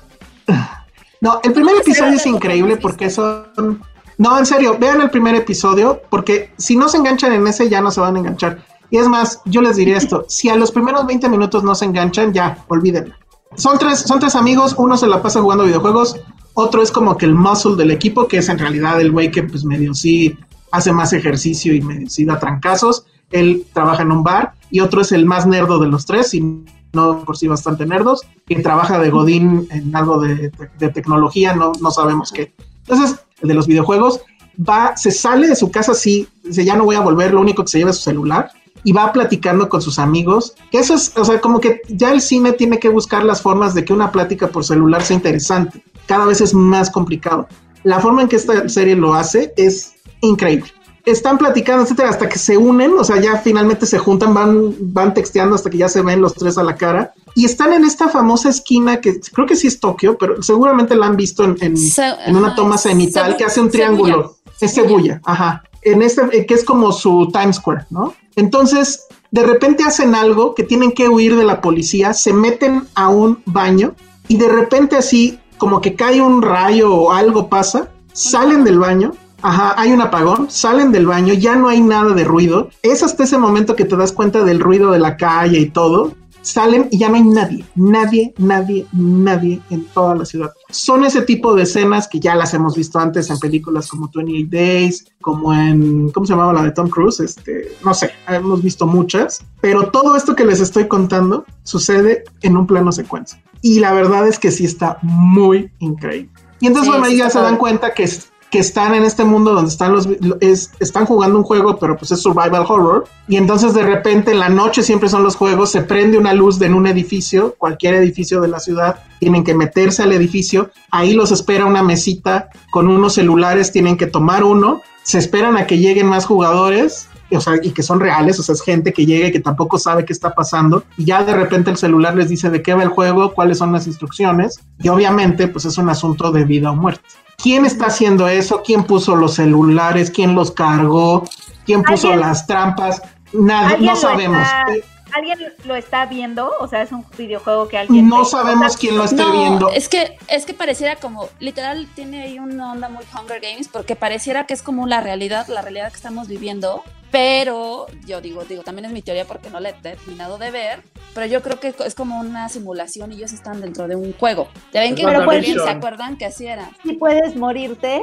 No, el primer episodio es increíble porque son. No, en serio, vean el primer episodio porque si no se enganchan en ese ya no se van a enganchar. Y es más, yo les diré esto: si a los primeros 20 minutos no se enganchan, ya, olvídenlo. Son tres, son tres amigos, uno se la pasa jugando videojuegos, otro es como que el muscle del equipo, que es en realidad el güey que pues medio sí hace más ejercicio y medio sí da trancazos. Él trabaja en un bar y otro es el más nerdo de los tres, y no por sí bastante nerdos, que trabaja de Godín en algo de, de tecnología, no, no sabemos qué. Entonces, el de los videojuegos va, se sale de su casa así, dice ya no voy a volver, lo único que se lleva es su celular y va platicando con sus amigos, que eso es, o sea, como que ya el cine tiene que buscar las formas de que una plática por celular sea interesante, cada vez es más complicado. La forma en que esta serie lo hace es increíble. Están platicando, etcétera, hasta que se unen, o sea, ya finalmente se juntan, van, van texteando hasta que ya se ven los tres a la cara. Y están en esta famosa esquina que creo que sí es Tokio, pero seguramente la han visto en, en, una toma cenital que hace un Cebulla. triángulo. Es Cebulla, ajá. En este, eh, que es como su Times Square, ¿no? Entonces, de repente hacen algo que tienen que huir de la policía, se meten a un baño y de repente así, como que cae un rayo o algo pasa, salen del baño, ajá, hay un apagón, salen del baño, ya no hay nada de ruido. Es hasta ese momento que te das cuenta del ruido de la calle y todo. salen y ya no hay nadie, nadie, nadie, nadie en toda la ciudad. Son ese tipo de escenas que ya las hemos visto antes en películas como 28 Days, como en, ¿cómo se llamaba la de Tom Cruise? Este, no sé, hemos visto muchas, pero todo esto que les estoy contando sucede en un plano secuencia. Y la verdad es que sí está muy increíble. Y entonces, Sí, bueno, ahí ya se dan cuenta que, es- que están en este mundo donde están los es- están jugando un juego, pero pues es survival horror. Y entonces de repente en la noche siempre son los juegos, se prende una luz en un edificio, cualquier edificio de la ciudad, tienen que meterse al edificio, ahí los espera una mesita con unos celulares, tienen que tomar uno, se esperan a que lleguen más jugadores. O sea, y que son reales, o sea, es gente que llega y que tampoco sabe qué está pasando, y ya de repente el celular les dice de qué va el juego, cuáles son las instrucciones, y obviamente, pues es un asunto de vida o muerte. ¿Quién está haciendo eso? ¿Quién puso los celulares? ¿Quién los cargó? ¿Quién puso ¿Alguien- las trampas? Nada, ¿Alguien no sabemos. está- Eh, ¿Alguien lo está viendo? O sea, es un videojuego que alguien... No ve. sabemos O sea, quién lo esté No, viendo. es que, es que pareciera como, literal, tiene ahí una onda muy Hunger Games, porque pareciera que es como la realidad, la realidad que estamos viviendo, pero yo digo, digo, también es mi teoría porque no la he terminado de ver, pero yo creo que es como una simulación y ellos están dentro de un juego. Ya ven Es que bien se acuerdan que así era. Si puedes morirte,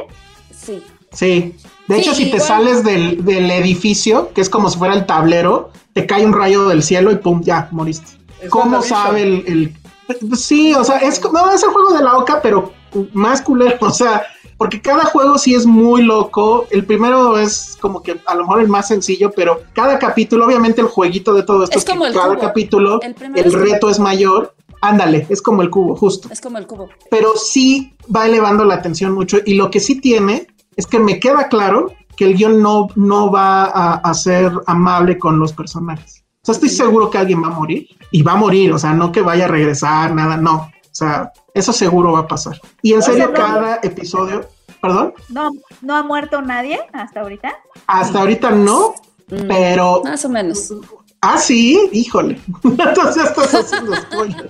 Sí. Sí. De Sí, hecho, si te sales del, del edificio, que es como si fuera el tablero, te cae un rayo del cielo y pum, ya, moriste. ¿Cómo sabe el, el- Sí, o sea, es, no, es el juego de la oca, pero más culero, o sea, porque cada juego sí es muy loco. El primero es como que a lo mejor el más sencillo, pero cada capítulo, obviamente el jueguito de todo esto Es es, que como el cada cubo. capítulo El es reto el es mayor. Ándale, es como el cubo, justo Es como el cubo. pero sí va elevando la atención mucho. Y lo que sí tiene es que me queda claro que el guion no, no va a, a ser amable con los personajes. O sea, estoy seguro que alguien va a morir y va a morir, o sea, no que vaya a regresar, nada, no. O sea, eso seguro va a pasar. Y en sea, serio, no- cada episodio, perdón, ¿no, ¿no ha muerto nadie hasta ahorita? hasta ahorita no, Mm, pero... Más o menos. Ah, sí, híjole. Entonces estás haciendo spoiler.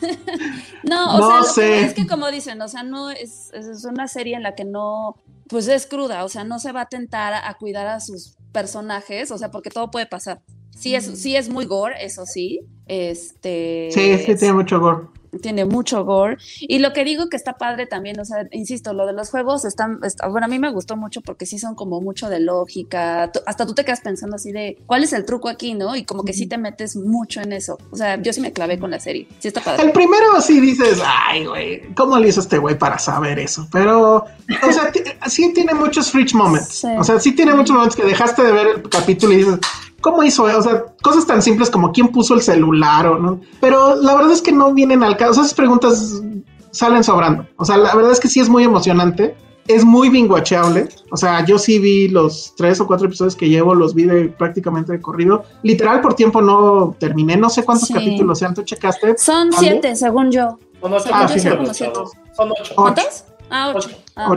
No, o No sea, que sé. es que como dicen, o sea, no es es una serie en la que no, pues es cruda, o sea, no se va a tentar a, a cuidar a sus personajes, o sea, porque todo puede pasar. Sí es, sí es muy gore, eso sí. Este Sí, sí, tiene mucho gore. Tiene mucho gore. Y lo que digo que está padre también, o sea, insisto, lo de los juegos están, está- bueno, a mí me gustó mucho porque sí son como mucho de lógica. Hasta tú te quedas pensando así de, ¿cuál es el truco aquí, no? Y como que sí te metes mucho en eso. O sea, yo sí me clavé con la serie. Sí está padre. El primero sí dices, ay, güey, ¿cómo le hizo este güey para saber eso? Pero, o sea, sí tiene muchos fridge moments. Sí. O sea, sí tiene muchos momentos que dejaste de ver el capítulo y dices, ¿cómo hizo? O sea, cosas tan simples como quién puso el celular o no. Pero la verdad es que no vienen al caso. Esas preguntas salen sobrando. O sea, la verdad es que sí es muy emocionante. Es muy binguacheable. O sea, yo sí vi los tres o cuatro episodios que llevo, los vi de prácticamente de corrido. Literal, por tiempo no terminé. No sé cuántos Sí. capítulos sean. ¿Tú checaste? Son ¿Ale? siete, según yo. Son ocho Ah, sí. Son ocho. Ocho. ¿Cuántos? Ah, ocho. Ocho. Ah,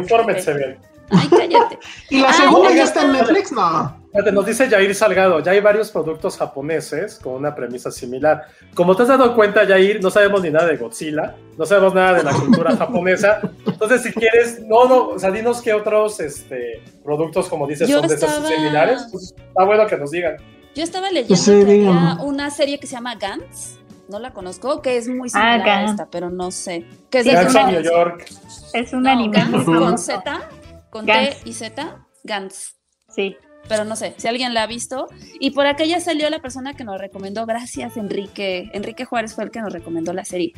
bien. Ay, cállate. ¿Y la Ah, segunda ya ya está en. Netflix? No. Fíjate, Nos dice Jair Salgado, ya hay varios productos japoneses con una premisa similar. Como te has dado cuenta, Jair, no sabemos ni nada de Godzilla, no sabemos nada de la cultura japonesa. Entonces, si quieres, no, no, o sea, dinos qué otros este, productos, como dices, Yo son de esos similares. Pues, está bueno que nos digan. Yo estaba leyendo Sí, que había dígame. una serie que se llama Gantz. No la conozco, que es muy Ah, similar a Gantz. esta, pero no sé. Que es de Gangs una- of New York. Es un No, anime. Gantz con Z, con Gantz. T y Z, Gantz. Sí. Pero no sé, si alguien la ha visto. Y por acá ya salió la persona que nos recomendó. Gracias, Enrique. Enrique Juárez fue el que nos recomendó la serie.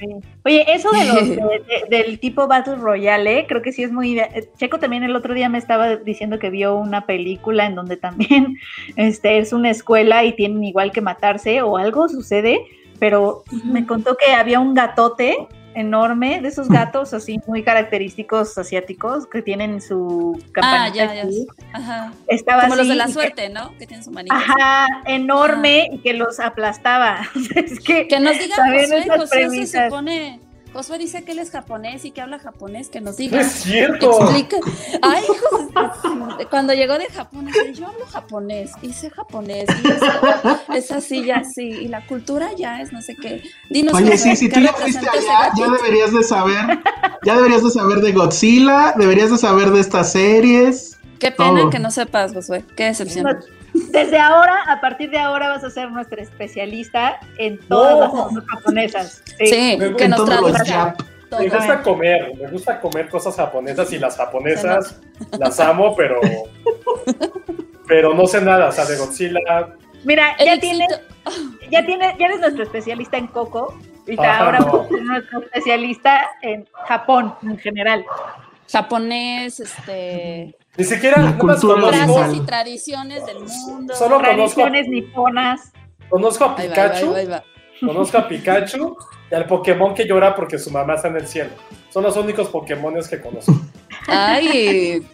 Oye, eso de los de- de- del tipo Battle Royale, creo que sí es muy. eh, Checo también el otro día me estaba diciendo que vio una película en donde también este, es una escuela y tienen igual que matarse o algo sucede, pero me contó que había un gatote enorme, de esos gatos así muy característicos asiáticos que tienen su Ah, campanita ya, ya. aquí. Ajá. Estaba Como los de la que- suerte, ¿no? Que tienen su manita. así. Ajá, enorme y que los aplastaba. es que, Que nos diga Saben Josué, se supone, Josué dice que él es japonés y que habla japonés, que nos No diga. es cierto. Explica. Ay, Josué, cuando llegó de Japón, dice, yo hablo japonés, y sé japonés, y es, es así y así, y la cultura ya es no sé qué. Dinos, Oye, Josué, sí, si ¿qué tú ya fuiste allá, ya deberías de saber, ya deberías de saber de Godzilla, deberías de saber de estas series. Qué pena todo. que no sepas, Josué, qué decepción. no, desde ahora, a partir de ahora vas a ser nuestra especialista en todas No. las cosas japonesas. Sí, que nos traduzca. Me gusta comer, me gusta comer cosas japonesas y las japonesas las amo, pero pero no sé nada, o sea, de Godzilla. Mira, ya tienes, ya tienes, ya eres nuestro especialista en Coco. Y Ajá, ahora no. vas a ser nuestro especialista en Japón en general. Japonés, este. Ni siquiera La más cultura conozco, y tradiciones del mundo. Solo conozco, Tradiciones niponas. conozco a Ahí va, ahí va, Pikachu, ahí va. conozco a Pikachu y al Pokémon que llora porque su mamá está en el cielo. Son los únicos Pokémones que conozco. Ay,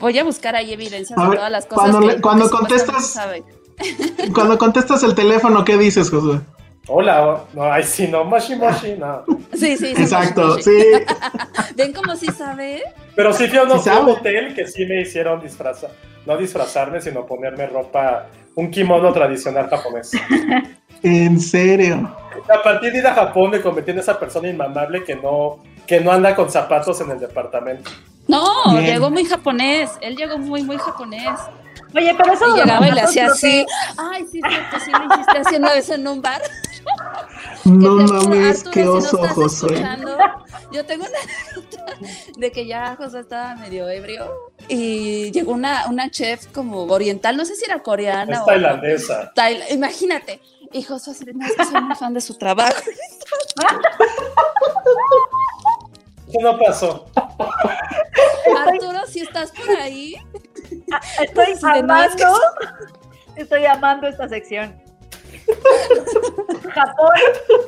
voy a buscar ahí evidencias de todas las cosas. cuando que- le- cuando que supuestamente contestas-. Cuando contestas el teléfono, ¿qué dices, Josué? Hola, no, ay sí, no, Moshi Moshi, no. Sí, sí, sí. Exacto, sí. sí. ¿Ven cómo sí sabe? Pero sí fui a, unos- Sí un hotel que sí me hicieron disfrazar, no disfrazarme, sino ponerme ropa, un kimono tradicional japonés. En serio. A partir de ir a Japón me convertí en esa persona inmamable que no, que no anda con zapatos en el departamento. No, Bien. llegó muy japonés. Él llegó muy, muy japonés. Oye, pero eso Y llegaba y le hacía así. Ay, sí, cierto, sí lo hiciste haciendo eso en un bar. No mames, qué oso, escuchando, Yo tengo una de que ya José estaba medio ebrio y llegó una, una chef como oriental, no sé si era coreana Es o tailandesa. Tail- imagínate. Y José así de, no, es que soy muy fan de su trabajo. Eso no pasó. Arturo, si estás por ahí, Estoy Sí, de nada, es que amando, estoy amando esta sección. Japón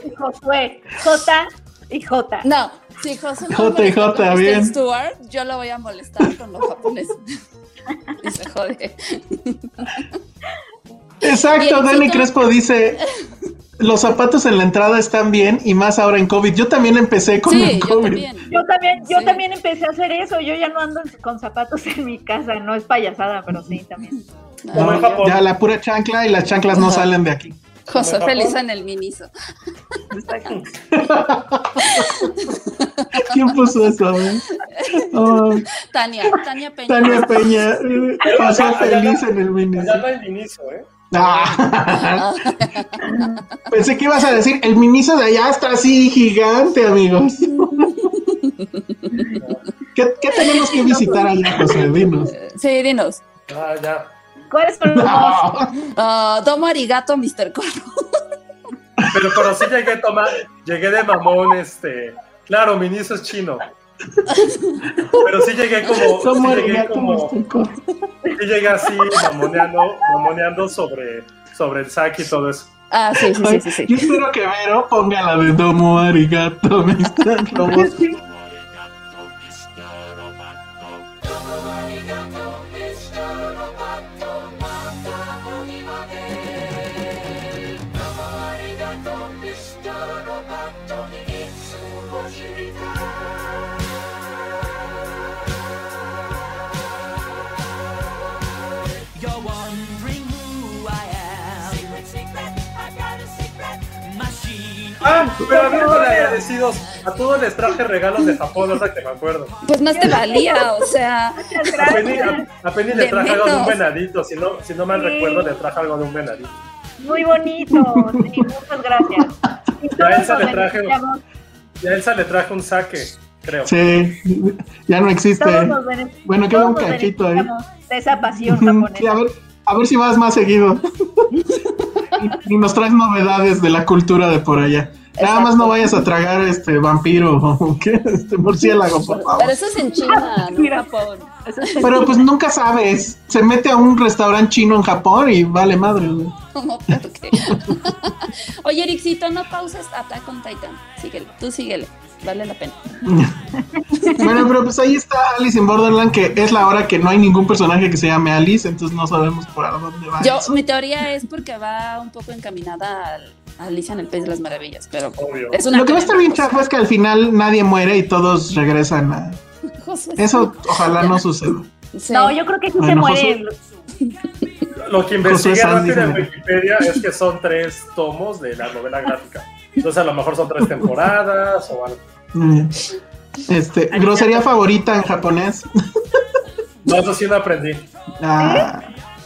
y Josué. J y J. no, si José no Jota y Kristen bien. Stewart, yo lo voy a molestar con los japoneses. Y se jode. Exacto, Dani Crespo dice, los zapatos en la entrada están bien y más ahora en COVID. Yo también empecé con Sí, el yo COVID. también. Yo también, yo Sí. también empecé a hacer eso. Yo ya no ando con zapatos en mi casa. No es payasada, pero sí también. No. Ya la pura chancla y las chanclas no salen de aquí. José feliz en el miniso. ¿Quién puso eso? Oh, Tania, Tania Peña. Tania Peña eh, pasó feliz en el mini. Ya no hay inicio, ¿eh? Ah. Pensé que ibas a decir, el miniso de allá está así gigante, amigos. ¿Qué, qué tenemos que visitar allá, José? Dinos. Sí, dinos. Ah, ya. ¿Cuáles son los No. Ah, Domo arigato, Mr. Corro. Pero, pero sí llegué a tomar, llegué de mamón, este. Claro, mi inicio es chino. Pero sí llegué como. ¿Cómo sí llegué como. Sí llegué así mamoneando, mamoneando sobre, sobre el saque y todo eso. Ah, sí, sí, sí, sí. sí. Yo espero que Vero ponga la de Domo Arigato. Robot. You're Ah, pero hablando de agradecidos, a todos les traje regalos de Japón, ahora que me acuerdo. Pues más te valía, o sea. A Penny, a, a Penny le traje algo de un venadito, si no, si no mal Sí. recuerdo, le traje algo de un venadito. Muy bonito. Sí, muchas gracias. Y Ya a Elsa le traje- beneficiamos. Y a Elsa le traje un saque, creo. Sí, ya no existe. Todos nos bene- Bueno, queda un cachito ahí. De esa pasión Sí, a japonesa. ver, a ver si vas más seguido. y, y nos traes novedades de la cultura de por allá. Nada más no vayas a tragar este vampiro o ¿qué? este murciélago, por favor. Pero eso es en China, no en. Japón. Pero pues nunca sabes. Se mete a un restaurante chino en Japón y vale madre. ¿Cómo? ¿Por qué? Oye, Ericito, no pauses Attack on Titan. Síguele, tú síguele. Vale la pena. Bueno, pero pues ahí está Alice in Borderland, que es la hora que no hay ningún personaje que se llame Alice, entonces no sabemos por dónde va. Yo, eso. mi teoría es porque va un poco encaminada al- a Alicia en el País de las Maravillas, pero Obvio. es una Lo que va a estar bien chafa es que al final nadie muere y todos regresan a... Eso ojalá no suceda. sí. No, yo creo que sí se Bueno, muere. Lo que investigué rápido en. Wikipedia es que son tres tomos de la novela gráfica. Entonces a lo mejor son tres temporadas o algo. Mm. Este, grosería favorita en japonés. No, eso sí no aprendí. Ah,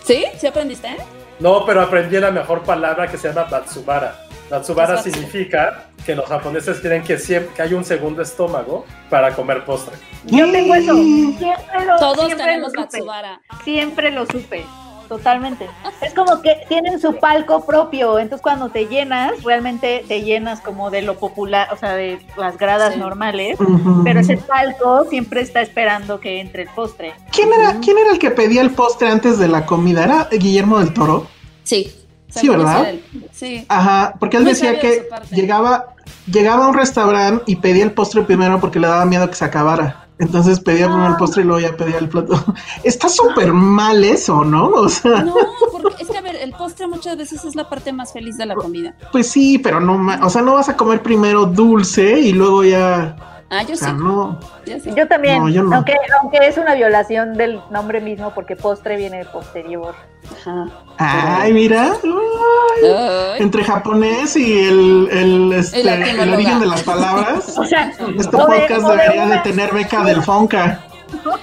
¿Sí? ¿Sí aprendiste? No, pero aprendí la mejor palabra que se llama Batsubara. Batsubara ¿Qué es Batsu- significa que los japoneses creen que siempre que hay un segundo estómago para comer postre. Yo tengo eso. Siempre lo, Todos siempre tenemos lo supe. Matsubara. Siempre lo supe. Totalmente. Es como que tienen su palco propio. Entonces, cuando te llenas, realmente te llenas como de lo popular, o sea, de las gradas Sí. normales. Pero ese palco siempre está esperando que entre el postre. ¿Quién era, ¿Quién era el que pedía el postre antes de la comida? ¿Era Guillermo del Toro? Sí. Sí, ¿verdad? Sí. Ajá, porque él Muy decía que llegaba, llegaba a un restaurante y pedía el postre primero porque le daba miedo que se acabara. Entonces pedía primero el postre y luego ya pedía el plato. Está súper mal eso, ¿no? O sea, No, porque es que a ver, el postre muchas veces es la parte más feliz de la comida. pues sí, pero no, o sea, no vas a comer primero dulce y luego ya, Ah, yo o sea, sí. no. yo sí. Yo también, No, yo no. aunque, aunque es una violación del nombre mismo, porque postre viene de posterior. Ajá. Ay, mira, ay, Ay. entre japonés y el, el, este, El origen de las palabras. O sea, Este podcast de debería de una- tener beca del Fonca.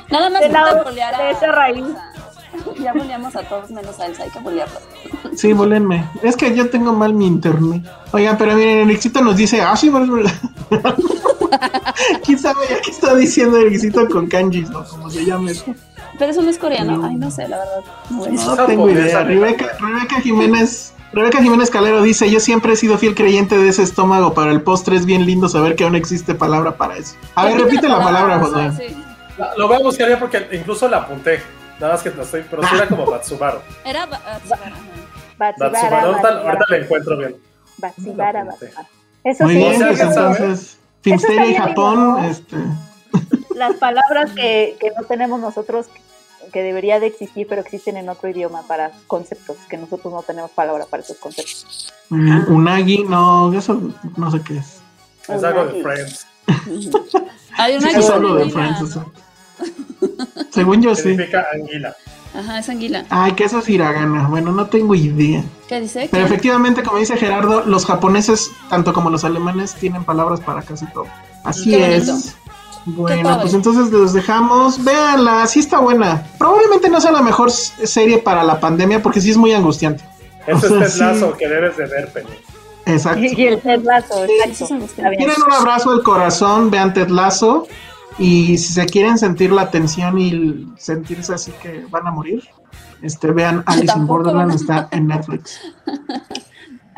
Nada más De la- de esa raíz. Ya boleamos a todos menos a Elsa, hay que bolearlo. Sí, volenme. Es que yo tengo mal mi internet. Oigan, pero miren, Ericito nos dice, ah, sí. ¿Quién sabe ya qué está diciendo Ericito con kanjis, no? Como se llame. Pero eso no es coreano. Ay, no sé, la verdad. No sé. No tengo idea. Rebeca, Rebeca Jiménez, Rebeca Jiménez Calero dice, yo siempre he sido fiel creyente de ese estómago para el postre. Es bien lindo saber que aún existe palabra para eso. A ver, repite la palabra. Sí. La- Lo voy a buscar ya porque incluso la apunté. Nada más que no estoy, pero sí era como Batsubaro. Era ba- Matsubara, ajá. Batsibara, Batsubaro, ahorita, la encuentro bien. Apunté. Batsibara. Eso Muy sí, bien, pues ¿alguien sabe? entonces, Finsteria y bien Japón, este... las palabras que, que no tenemos nosotros que debería de existir, pero existen en otro idioma para conceptos, que nosotros no tenemos palabra para esos conceptos. Bien. Unagi, no, eso no sé qué es. Es algo de Unagi. Friends. Hay una Sí, es es algo de Friends, ¿no? eso. Según yo sí. Significa anguila. Ajá, es anguila. Ay, que eso es hiragana. Bueno, no tengo idea. ¿Qué dice? Pero ¿Qué? efectivamente, como dice Gerardo, los japoneses, tanto como los alemanes, tienen palabras para casi todo. Así Qué es. Bueno, pues entonces los dejamos. Véanla, sí está buena. Probablemente no sea la mejor serie para la pandemia porque sí es muy angustiante. Ese O sea, es Ted Lasso sí. que debes de ver, Penny. Exacto. Y el Ted Eso. Está bien. Quieren un abrazo del corazón, vean Ted Lasso. Y si se quieren sentir la tensión y sentirse así que van a morir, este vean Alice in Borderland, está en Netflix.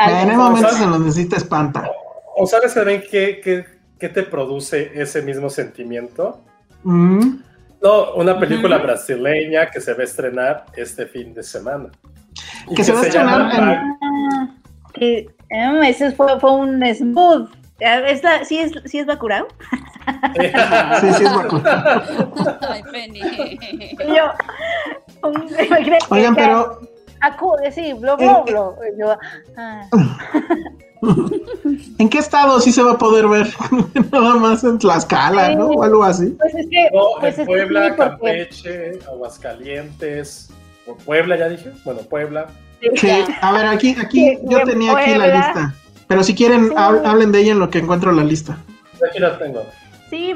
En el momentos en los necesita espanta. ¿O sabes también qué, qué, qué te produce ese mismo sentimiento? Mm. No, una película brasileña que se va a estrenar este fin de semana. Que se va a estrenar en- Ah, em, ese fue, fue un smooth. Ah, ¿Es la- ¿Sí es, sí es Bacurau? Sí, sí, es Bacurau. Ay, Penny. Yo, imagínate Oigan, que- pero Acu, sí, blo, blo, blo. Yo, ah. ¿en qué estado sí se va a poder ver? Nada más en Tlaxcala, ¿no? O algo así. Pues es que, No, pues en es que Puebla, sí, porque- Campeche, Aguascalientes, Puebla ya dije, bueno, Puebla. Sí, a ver, aquí, aquí Sí, yo en tenía aquí la Puebla. lista. Pero si quieren, Sí. hab- hablen de ella en lo que encuentro la lista. Aquí la tengo. Sí,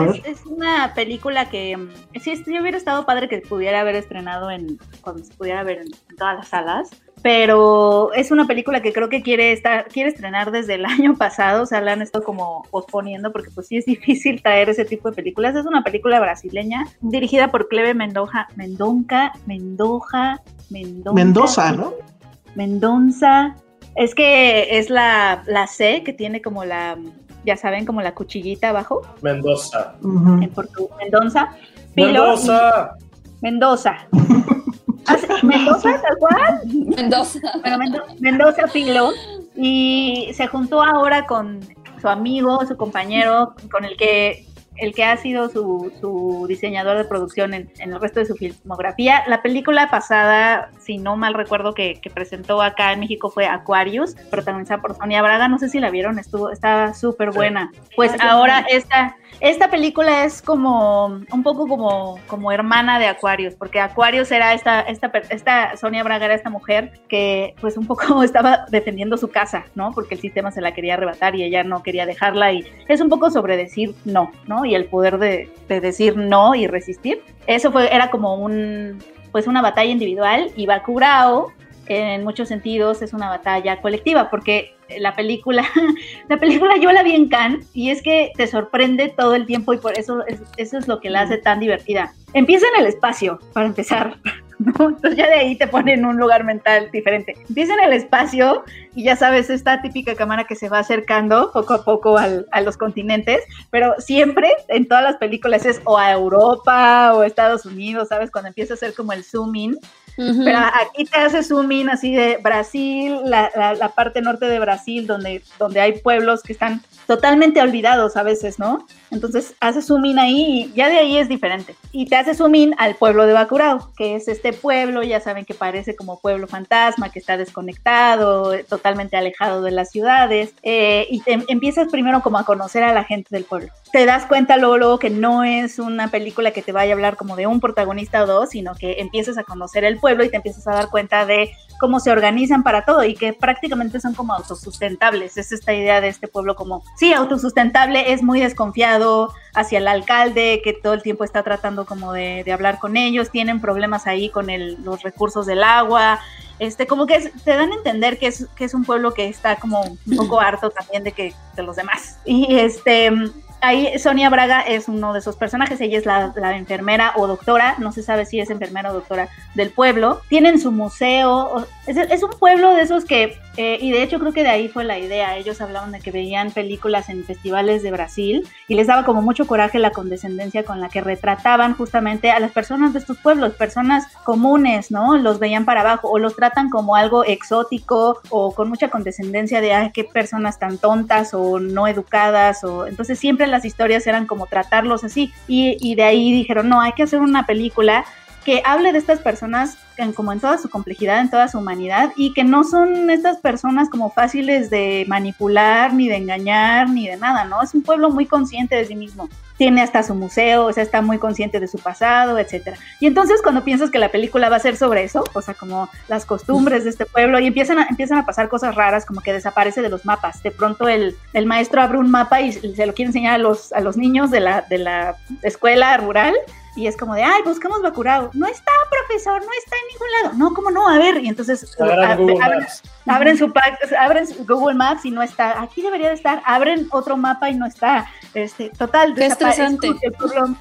ver. es, es una película que mm, sí, sí hubiera estado padre que pudiera haber estrenado en cuando se pudiera ver en, en todas las salas, pero es una película que creo que quiere estar quiere estrenar desde el año pasado, o sea, la han estado como posponiendo porque pues sí es difícil traer ese tipo de películas. Es una película brasileña dirigida por Cleve Mendoza, Mendonca, Mendoza, Mendoza, Mendoza, ¿no? Mendonza. Es que es la, la C que tiene como la, ya saben, como la cuchillita abajo Mendoza. En. Pilo Mendoza. y- Mendoza. Ah, Mendoza, tal cual. Mendoza. Bueno, Mendo- Mendoza Pilo. Y se juntó ahora con su amigo, su compañero, con el que el que ha sido su, su diseñador de producción en, en el resto de su filmografía. La película pasada, si no mal recuerdo, que, que presentó acá en México fue Aquarius, protagonizada por Sonia Braga. No sé si la vieron, estuvo, estaba súper buena. Pues Ah, ahora esta, esta película es como un poco como, como hermana de Aquarius, porque Aquarius era esta, esta, esta Sonia Braga era esta mujer que pues un poco estaba defendiendo su casa, ¿no? Porque el sistema se la quería arrebatar y ella no quería dejarla y es un poco sobre decir no, ¿no? Y el poder de, de decir no y resistir. Eso fue, era como un, pues una batalla individual y Bakurao en muchos sentidos es una batalla colectiva porque la película, la película yo la vi en Cannes y es que te sorprende todo el tiempo y por eso es, eso es lo que la hace tan divertida. Empieza en el espacio, para empezar, ¿no? Entonces ya de ahí te pone en un lugar mental diferente. Empieza en el espacio y ya sabes, esta típica cámara que se va acercando poco a poco al, a los continentes, pero siempre en todas las películas es o a Europa o a Estados Unidos, ¿sabes? Cuando empieza a ser como el zoom in. Ujú. Pero aquí te hace zoom in así de Brasil, la, la- la parte norte de Brasil, donde, donde hay pueblos que están totalmente olvidados a veces, ¿no? Entonces hace zoom in ahí y ya de ahí es diferente. Y te hace zoom in al pueblo de Bacurao, que es este pueblo, ya saben que parece como pueblo fantasma, que está desconectado, eh, totalmente alejado de las ciudades. eh, y te empiezas primero como a conocer a la gente del pueblo. Te das cuenta luego, luego que no es una película que te vaya a hablar como de un protagonista o dos, sino que empiezas a conocer el pueblo y te empiezas a dar cuenta de cómo se organizan para todo y que prácticamente son como autosustentables. Es esta idea de este pueblo como, sí, autosustentable, es muy desconfiado hacia el alcalde que todo el tiempo está tratando como de, de hablar con ellos, tienen problemas ahí con el- los recursos del agua. Este, como que es- te dan a entender que es, que es un pueblo que está como un poco harto también de que de los demás. Y este, ahí Sonia Braga es uno de esos personajes, ella es la, enfermera o doctora, no se sabe si es enfermera o doctora del pueblo. Tienen su museo, es, es un pueblo de esos que, eh, y de hecho creo que de ahí fue la idea, ellos hablaban de que veían películas en festivales de Brasil y les daba como mucho coraje la condescendencia con la que retrataban justamente a las personas de estos pueblos, personas comunes, ¿no? Los veían para abajo o los tratan como algo exótico o con mucha condescendencia de, ay, qué personas tan tontas o no educadas o entonces siempre las historias eran como tratarlos así y, de ahí dijeron, no, hay que hacer una película que hable de estas personas en, como en toda su complejidad, en toda su humanidad y que no son estas personas como fáciles de manipular, ni de engañar, ni de nada, ¿no? Es un pueblo muy consciente de sí mismo. Tiene hasta su museo, o sea, está muy consciente de su pasado, etcétera. Y entonces cuando piensas que la película va a ser sobre eso, o sea, como las costumbres de este pueblo, y empiezan a, empiezan a pasar cosas raras, como que desaparece de los mapas. De pronto el, el maestro abre un mapa y se lo quiere enseñar a los, a los niños de la, de la escuela rural y es como de, ay, buscamos Bacurao. No está, profesor, no está en ningún lado. No, ¿cómo no? A ver, y entonces Agarran ab- Google abren, Maps. abren su pack, abren su Google Maps y no está. Aquí debería de estar. Abren otro mapa y no está. Este, total. Qué es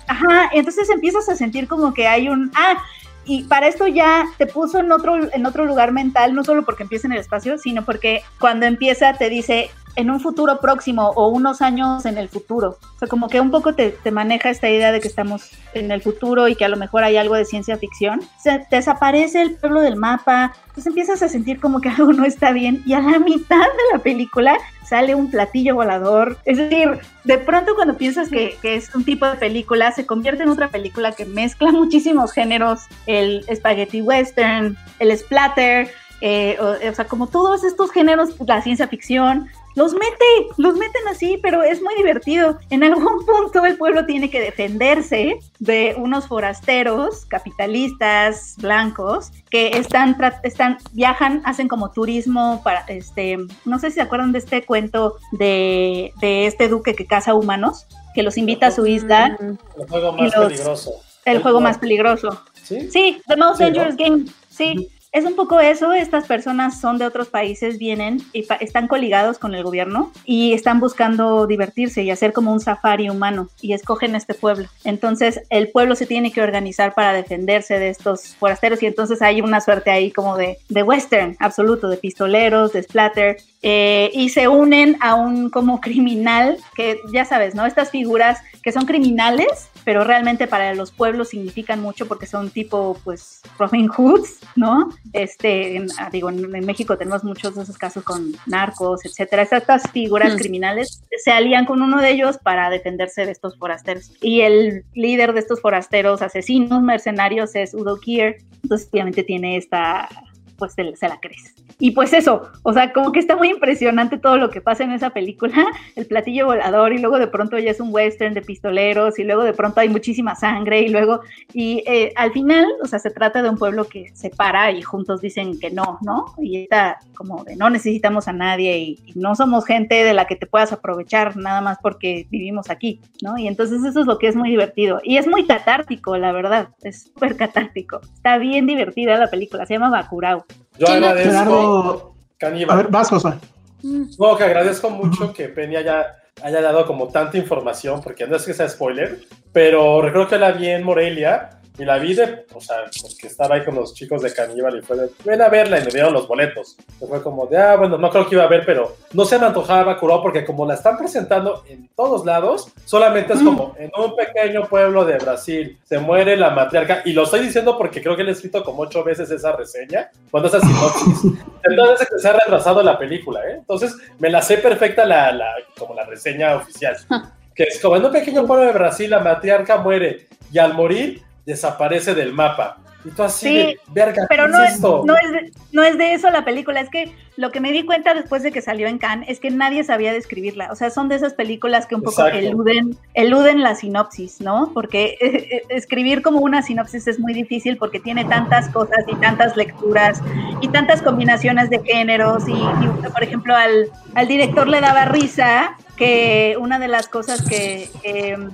Ajá, entonces empiezas a sentir como que hay un, ah, y para esto ya te puso en otro, en otro lugar mental, no solo porque empieza en el espacio, sino porque cuando empieza te dice en un futuro próximo o unos años en el futuro. O sea, como que un poco te, te maneja esta idea de que estamos en el futuro y que a lo mejor hay algo de ciencia ficción. Se desaparece el pueblo del mapa, entonces empiezas a sentir como que algo no está bien y a la mitad de la película sale un platillo volador. Es decir, de pronto cuando piensas que, es un tipo de película, se convierte en otra película que mezcla muchísimos géneros, el spaghetti western, el splatter, eh, o, o sea, como todos estos géneros, la ciencia ficción, los mete, los meten así, pero es muy divertido. En algún punto el pueblo tiene que defenderse de unos forasteros capitalistas blancos que están, están viajan, hacen como turismo para, este, no sé si se acuerdan de este cuento de, de este duque que caza humanos, que los invita a su isla, El juego más los- peligroso. el juego más peligroso. ¿Sí? Sí, The Most Sí, ¿no? Dangerous Game. Sí, es un poco eso. Estas personas son de otros países, vienen y están coligados con el gobierno y están buscando divertirse y hacer como un safari humano y escogen este pueblo. Entonces, el pueblo se tiene que organizar para defenderse de estos forasteros y entonces hay una suerte ahí como de, de western absoluto, de pistoleros, de splatter. Eh, y se unen a un como criminal que ya sabes, ¿no? Estas figuras que son criminales, pero realmente para los pueblos significan mucho porque son tipo, pues, Robin Hoods, ¿no? Este, en- ah, digo, en, en México tenemos muchos de esos casos con narcos, etcétera. Estas figuras Mm. criminales se alían con uno de ellos para defenderse de estos forasteros. Y el líder de estos forasteros asesinos mercenarios es Udo Kier. Entonces, obviamente tiene esta pues se la crees. Y pues eso, o sea, como que está muy impresionante todo lo que pasa en esa película, el platillo volador y luego de pronto ya es un western de pistoleros y luego de pronto hay muchísima sangre y luego, y eh, al final, o sea, se trata de un pueblo que se para y juntos dicen que no, ¿no? Y está como de no necesitamos a nadie y, y no somos gente de la que te puedas aprovechar nada más porque vivimos aquí, ¿no? Y entonces eso es lo que es muy divertido y es muy catártico, la verdad, es súper catártico. Está bien divertida la película, se llama Bakurao. Yo ¿Quién la- agradezco, Gerardo, Caníbal. a ver, vas, Josué. Mm. No, que agradezco mucho que Penny haya, haya dado como tanta información, porque no es que sea spoiler, pero recuerdo que la vi en Morelia y la vi de, o sea, porque estaba ahí con los chicos de Caníbal y fue de, ven a verla y me dieron los boletos. Y fue como de, ah, bueno, no creo que iba a ver, pero no se me antojaba Bacurao porque como la están presentando en todos lados, solamente es como en un pequeño pueblo de Brasil se muere la matriarca, y lo estoy diciendo porque creo que le he escrito como ocho veces esa reseña, cuando esa sinopsis. Entonces que se ha retrasado la película, ¿eh? Entonces me la sé perfecta la, la, como la reseña oficial. Que es como en un pequeño pueblo de Brasil la matriarca muere y al morir desaparece del mapa. Y tú así Sí, de, verga, Pero ¿qué no es es, esto? no, es de, no es de eso la película, es que lo que me di cuenta después de que salió en Cannes es que nadie sabía describirla. O sea, son de esas películas que un poco eluden, eluden la sinopsis, ¿no? Porque eh, eh, escribir como una sinopsis es muy difícil porque tiene tantas cosas y tantas lecturas y tantas combinaciones de géneros. Y, y, por ejemplo, al, al director le daba risa que una de las cosas que... em,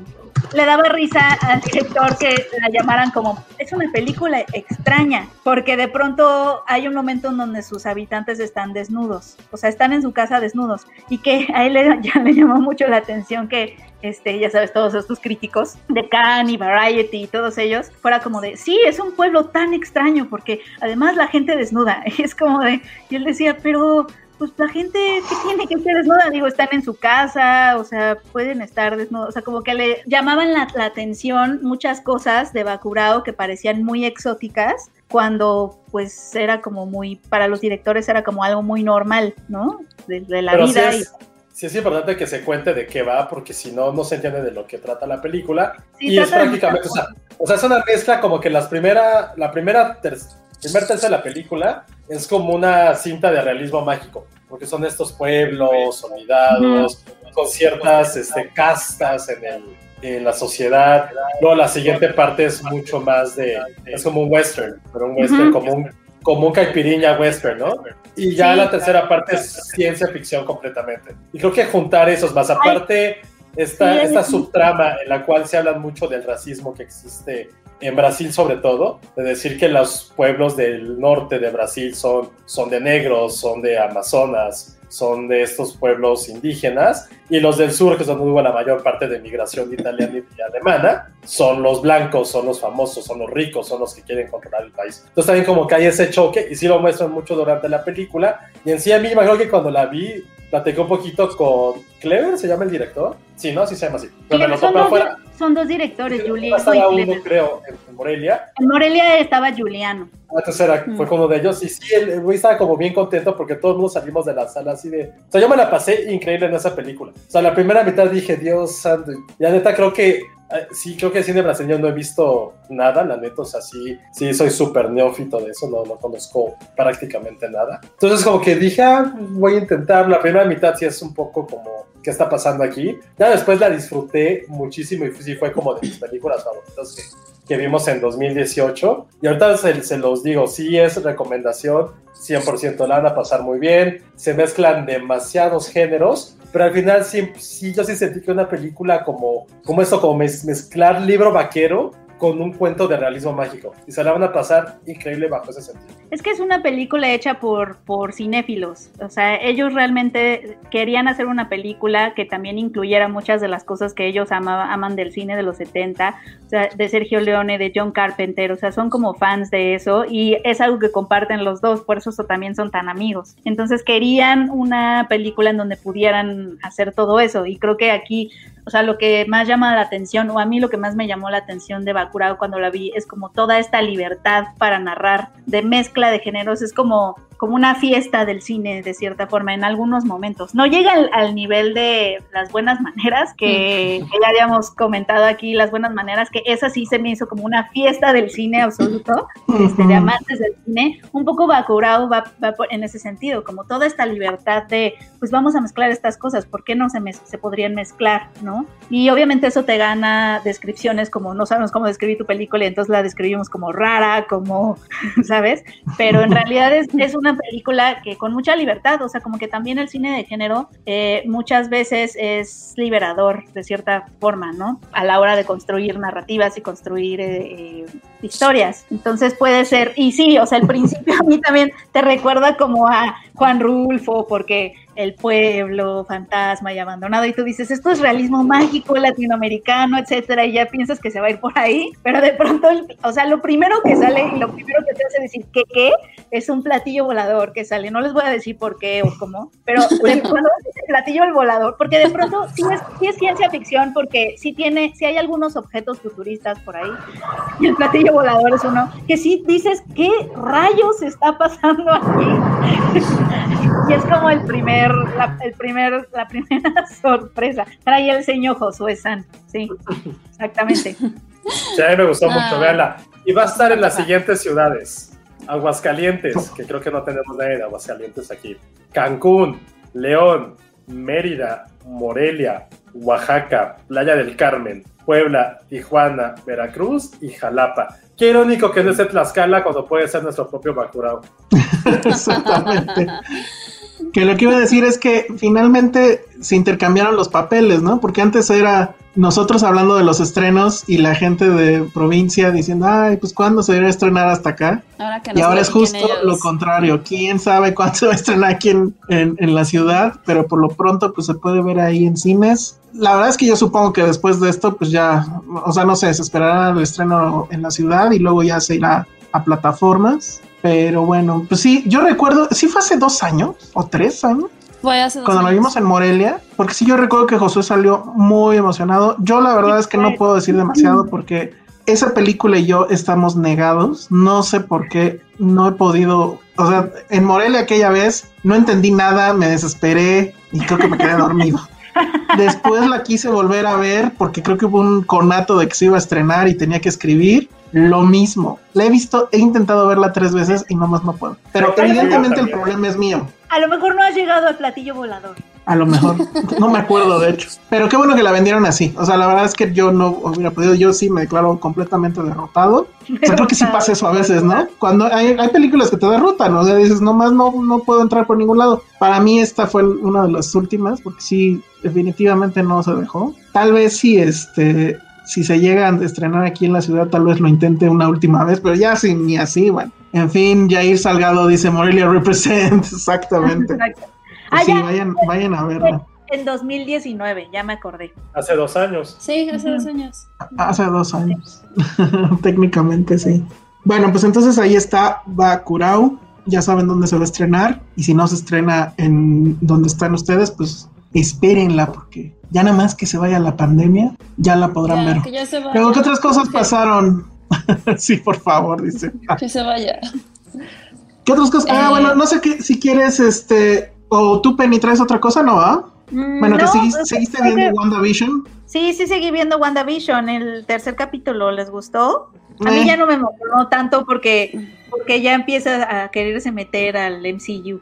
le daba risa al director que la llamaran como, es una película extraña, porque de pronto hay un momento en donde sus habitantes están desnudos, o sea, están en su casa desnudos, y que a él le, ya le llamó mucho la atención que, este, ya sabes, todos estos críticos de Cannes y Variety y todos ellos, fuera como de, sí, es un pueblo tan extraño, porque además la gente desnuda, y es como de, y él decía, pero pues la gente que tiene que ser desnuda, digo, están en su casa, o sea, pueden estar desnudos, o sea, como que le llamaban la, la atención muchas cosas de Bacurao que parecían muy exóticas, cuando pues era como muy, para los directores era como algo muy normal, ¿no? De, de la Pero sí vida. es, sí es importante que se cuente de qué va, porque si no, no se entiende de lo que trata la película. Sí, y es prácticamente, o sea, o sea, es una mezcla como que las primera, la primera, ter, primer tercio de la película es como una cinta de realismo mágico, porque son estos pueblos olvidados, con ciertas este, castas en, el, en la sociedad. Luego la siguiente parte es mucho más de, es como un western, pero un western como un como un caipiriña western, ¿no? Y ya Sí. la tercera parte es ciencia ficción completamente. Y creo que juntar esos más aparte, esta, esta es- subtrama en la cual se habla mucho del racismo que existe en Brasil sobre todo, de decir que los pueblos del norte de Brasil son, son de negros, son de amazonas, son de estos pueblos indígenas, y los del sur, que es donde hubo la mayor parte de migración italiana y alemana, son los blancos, son los famosos, son los ricos, son los que quieren controlar el país. Entonces también como que hay ese choque, y sí lo muestran mucho durante la película, y en sí a mí me acuerdo que cuando la vi, platicé un poquito con Clever, ¿se llama el director? Sí, ¿no? Sí se llama así. Pero son, dos, son dos directores, Estaba y uno, creo, en Morelia. En Morelia estaba Juliano. Antes era, fue con uno de ellos. Y sí, el güey estaba como bien contento porque todos mundo salimos de la sala así de. O sea, yo me la pasé increíble en esa película. O sea, la primera mitad dije, Dios santo. Y la neta, creo que. Eh, Sí, creo que cine brasileño no he visto nada, la neta, o sea, sí, sí soy súper neófito de eso, no, no conozco prácticamente nada. Entonces, como que dije, ah, voy a intentar. La primera mitad sí es un poco como, ¿qué está pasando aquí? Ya después la disfruté muchísimo y sí fue como de mis películas favoritas que vimos en 2018. Y ahorita se, se los digo, sí es recomendación, 100% la van a pasar muy bien. Se mezclan demasiados géneros, pero al final sí, sí yo sí sentí que una película como, como esto, como mez- mezclar libro vaquero con un cuento de realismo mágico. Y se la van a pasar increíble bajo ese sentido. Es que es una película hecha por, por cinéfilos. O sea, ellos realmente querían hacer una película que también incluyera muchas de las cosas que ellos amaba- aman del cine de los 70, o sea, de Sergio Leone, de John Carpenter. O sea, son como fans de eso y es algo que comparten los dos, por eso también son tan amigos. Entonces querían una película en donde pudieran hacer todo eso y creo que aquí o sea, lo que más llama la atención, o a mí lo que más me llamó la atención de Bacurau cuando la vi, es como toda esta libertad para narrar, de mezcla de géneros, es como como una fiesta del cine, de cierta forma, en algunos momentos. No llega al, al nivel de las buenas maneras, que, que ya habíamos comentado aquí, las buenas maneras, que esa sí se me hizo como una fiesta del cine absoluto, este, de amantes del cine. Un poco Bacurau va, va en ese sentido, como toda esta libertad de, pues vamos a mezclar estas cosas, ¿por qué no se, se podrían mezclar, no? Y obviamente eso te gana descripciones como no sabemos cómo describir tu película y entonces la describimos como rara, como, ¿sabes? Pero en realidad es, es una película que con mucha libertad, o sea, como que también el cine de género eh, muchas veces es liberador de cierta forma, ¿no? A la hora de construir narrativas y construir eh, eh, historias. Entonces puede ser, y sí, o sea, el principio a mí también te recuerda como a Juan Rulfo, porque el pueblo, fantasma y abandonado, y tú dices, esto es realismo mágico, latinoamericano, etcétera, y ya piensas que se va a ir por ahí, pero de pronto, el- o sea, lo primero que sale y lo primero que te hace decir que qué es un platillo volador que sale, no les voy a decir por qué o cómo, pero de- cuando ves ese platillo el volador, porque de pronto sí es, sí es ciencia ficción, porque sí tiene, sí hay algunos objetos futuristas por ahí, y el platillo volador es uno, que sí dices, ¿qué rayos está pasando aquí? y es como el primer, la, el primer, la primera sorpresa. Trae el señor Josué San, sí, exactamente. Sí, a mí me gustó Ah. mucho, véanla. Y va a estar en las siguientes ciudades. Aguascalientes, que creo que no tenemos nadie de Aguascalientes aquí. Cancún, León, Mérida, Morelia, Oaxaca, Playa del Carmen, Puebla, Tijuana, Veracruz y Jalapa. Qué irónico que no esté Tlaxcala cuando puede ser nuestro propio Bacurao. Exactamente. Que lo que iba a decir es que finalmente se intercambiaron los papeles, ¿no? Porque antes era nosotros hablando de los estrenos y la gente de provincia diciendo, ay, pues cuándo se debería estrenar hasta acá. Ahora que Y ahora es justo ellos. lo contrario. ¿Quién sabe cuándo se va a estrenar aquí en, en- en la ciudad? Pero por lo pronto, pues se puede ver ahí en cines. La verdad es que yo supongo que después de esto, pues ya, o sea, no sé, se esperará el estreno en la ciudad y luego ya se irá a plataformas. Pero bueno, pues sí, yo recuerdo, sí fue hace dos años o tres años Fue hace dos cuando lo vimos en Morelia, porque sí yo recuerdo que Josué salió muy emocionado. Yo la verdad es que no puedo decir demasiado porque esa película y yo estamos negados. No sé por qué no he podido, o sea, en Morelia aquella vez no entendí nada, me desesperé y creo que me quedé dormido. Después la quise volver a ver porque creo que hubo un conato de que se iba a estrenar y tenía que escribir. Lo mismo. La he visto, he intentado verla tres veces y nomás no puedo. Pero evidentemente el problema es mío. A lo mejor no has llegado al platillo volador. A lo mejor. No me acuerdo, de hecho. Pero qué bueno que la vendieron así. O sea, la verdad es que yo no hubiera podido. Yo sí me declaro completamente derrotado. O sea, creo que sí pasa eso a veces, ¿no? Cuando hay, hay películas que te derrotan, o sea, dices, nomás no, no puedo entrar por ningún lado. Para mí esta fue una de las últimas, porque sí, definitivamente no se dejó. Tal vez sí, este, si se llegan a estrenar aquí en la ciudad, tal vez lo intente una última vez, pero ya sin ni así, bueno. En fin, Jair Salgado dice Morelia represent, exactamente. Exacto. Pues Ah, sí, ya, vayan, vayan a verla. en 2019, ya me acordé. Hace dos años. Sí, hace dos años. Hace dos años. Técnicamente sí. Bueno, pues entonces ahí está Bakurau. Ya saben dónde se va a estrenar. Y si no se estrena en donde están ustedes, pues espérenla, porque ya nada más que se vaya la pandemia, ya la podrán Ya, ver. que ya se vaya. Pero ¿qué otras cosas pasaron? sí, por favor, dice. Que se vaya. ¿Qué otras cosas? Ah, Eh. bueno, no sé qué, si quieres, este, o tú, Penny, traes otra cosa, ¿no? va? Mm, Bueno, que no, seguiste, pues, seguiste viendo que- WandaVision. Sí, sí seguí viendo WandaVision, el tercer capítulo, ¿les gustó? A mí Eh. ya no me emocionó tanto porque, porque ya empieza a quererse meter al MCU.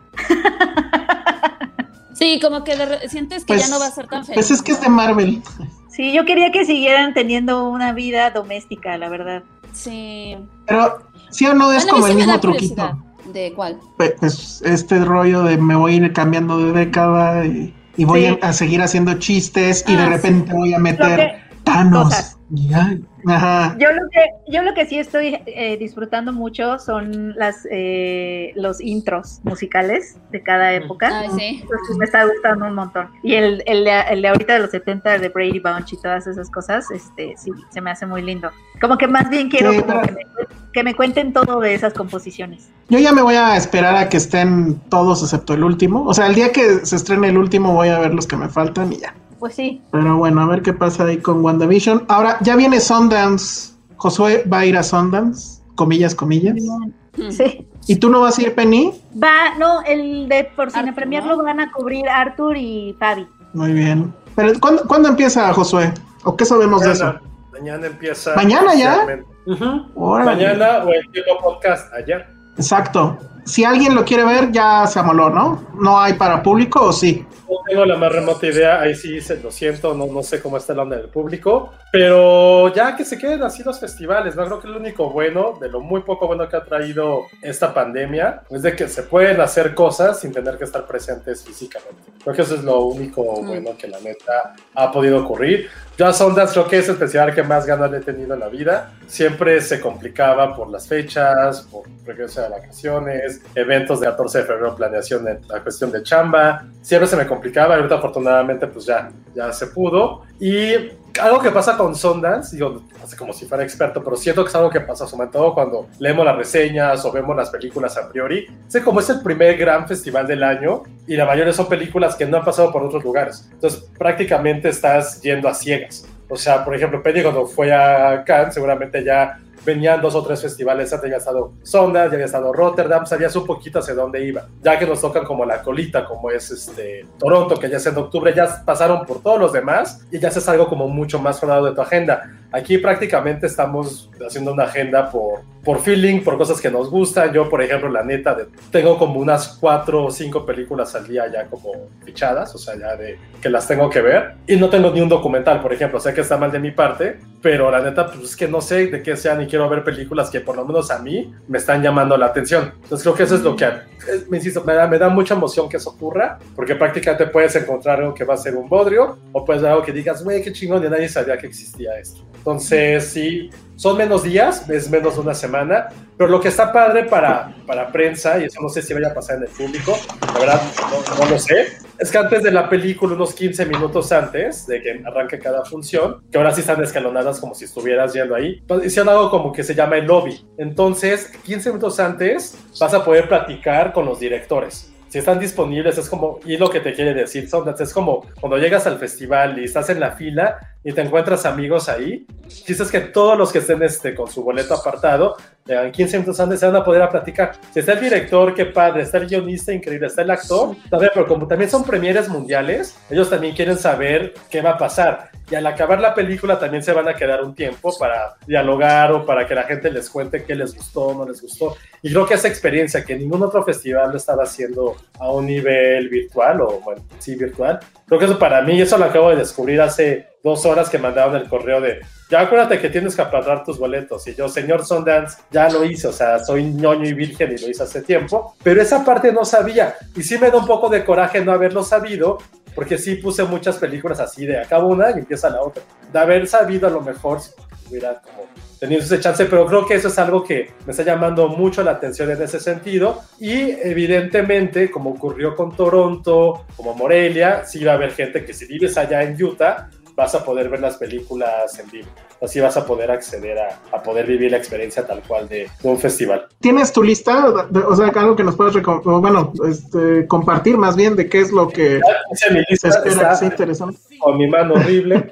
Sí, como que de sientes que Pues- ya no va a ser tan feliz. Pues es que es de Marvel. Sí, yo quería que siguieran teniendo una vida doméstica, la verdad. Sí. Pero, ¿sí o no es Bueno, como el mismo truquito? ¿De cuál? Pe- Pues este rollo de me voy a ir cambiando de década y, y voy Sí. a, a seguir haciendo chistes y de Ah, repente voy a meter que- Thanos. cosas. Y ay, ajá. Yo lo que, yo lo que sí estoy eh, disfrutando mucho son las eh, los intros musicales de cada época. Ay, sí. Entonces me está gustando un montón. Y el, el, de, el de ahorita de los 70 de Brady Bunch y todas esas cosas, este sí, se me hace muy lindo. Como que más bien quiero Sí, como que, me, que me cuenten todo de esas composiciones. Yo ya me voy a esperar a que estén todos excepto el último. O sea, el día que se estrene el último voy a ver los que me faltan y ya. Pues sí. Pero bueno, a ver qué pasa ahí con WandaVision. Ahora, ya viene Sundance. Josué va a ir a Sundance, comillas, comillas. Sí. ¿Y tú no vas a ir, Penny? Va, no, el de por Cine Premier ¿no? lo van a cubrir Arthur y Fabi. Muy bien. Pero ¿cuándo, cuándo empieza, Josué? ¿O qué sabemos de eso? Mañana, empieza. ¿Mañana ya? Órale. Mañana o el tipo podcast ayer. Exacto. Si alguien lo quiere ver, ya se amoló, ¿no? ¿No hay para público o sí? Tengo la más remota idea, ahí sí se- lo siento, no, no sé cómo está el onda del público, pero ya que se queden así los festivales, ¿no? Creo que lo único bueno, de lo muy poco bueno que ha traído esta pandemia, es de que se pueden hacer cosas sin tener que estar presentes físicamente. Creo que eso es lo único bueno que la neta ha podido ocurrir. Yo a Sundance creo que es el festival que más ganas he tenido en la vida. Siempre se complicaba por las fechas, por regreso de vacaciones, eventos de 14 de febrero, planeación de la cuestión de chamba. Siempre se me complicaba ahorita afortunadamente pues ya, ya se pudo. Y algo que pasa con Sundance, digo, hace como si fuera experto, pero siento que es algo que pasa sobre todo cuando leemos las reseñas o vemos las películas a priori. Sé como es el primer gran festival del año y la mayoría son películas que no han pasado por otros lugares. Entonces prácticamente estás yendo a ciegas. O sea, por ejemplo, Penny cuando fue a Cannes seguramente ya venían dos o tres festivales antes, había estado Sundance, ya había estado Rotterdam, sabías un poquito hacia dónde iba. Ya que nos tocan como la colita, como es este Toronto, que ya es en octubre, ya pasaron por todos los demás y ya es algo como mucho más rodado de tu agenda. Aquí prácticamente estamos haciendo una agenda por, por feeling, por cosas que nos gustan. Yo, por ejemplo, la neta, de- tengo como unas cuatro o cinco películas al día ya como fichadas, o sea, ya de que las tengo que ver. Y no tengo ni un documental, por ejemplo. Sé que está mal de mi parte, pero la neta, pues es que no sé de qué sean y quiero ver películas que por lo menos a mí me están llamando la atención. Entonces creo que eso es lo que, me insisto, me da, me da mucha emoción que eso ocurra, porque prácticamente puedes encontrar algo que va a ser un bodrio, o puedes ver algo que digas, güey, qué chingón, y nadie sabía que existía esto. Entonces, sí, son menos días, es menos de una semana, pero lo que está padre para, para prensa, y eso no sé si vaya a pasar en el público, la verdad no, no lo sé, es que antes de la película, unos 15 minutos antes de que arranque cada función, que ahora sí están escalonadas como si estuvieras yendo ahí, pues, hicieron algo como que se llama el lobby. Entonces, 15 minutos antes vas a poder platicar con los directores. Si están disponibles, es como, y lo que te quiere decir, Sundance, es como cuando llegas al festival y estás en la fila y te encuentras amigos ahí, quizás que todos los que estén este, con su boleto apartado, en 15 minutos antes se van a poder a platicar. Si está el director, qué padre, está el guionista, increíble, está el actor, también, pero como también son premieres mundiales, ellos también quieren saber qué va a pasar. Y al acabar la película también se van a quedar un tiempo para dialogar o para que la gente les cuente qué les gustó, no les gustó. Y creo que esa experiencia que ningún otro festival lo estaba haciendo a un nivel virtual, o bueno, sí, virtual, creo que eso para mí, eso lo acabo de descubrir hace dos horas que mandaron el correo de, ya acuérdate que tienes que apartar tus boletos. Y yo, señor Sundance, ya lo hice, o sea, soy ñoño y virgen y lo hice hace tiempo, pero esa parte no sabía. Y sí me da un poco de coraje no haberlo sabido, porque sí puse muchas películas así de acabo una y empieza la otra. De haber sabido a lo mejor hubiera como tenido ese chance, pero creo que eso es algo que me está llamando mucho la atención en ese sentido. Y evidentemente, como ocurrió con Toronto, como Morelia, sí va a haber gente que si vives allá en Utah, vas a poder ver las películas en vivo. Así vas a poder acceder a, a poder vivir la experiencia tal cual de, de un festival. ¿Tienes tu lista? O sea, algo que nos puedas bueno, este, compartir más bien de qué es lo que Hice mi se lista, espera que está sea interesante. con mi mano horrible.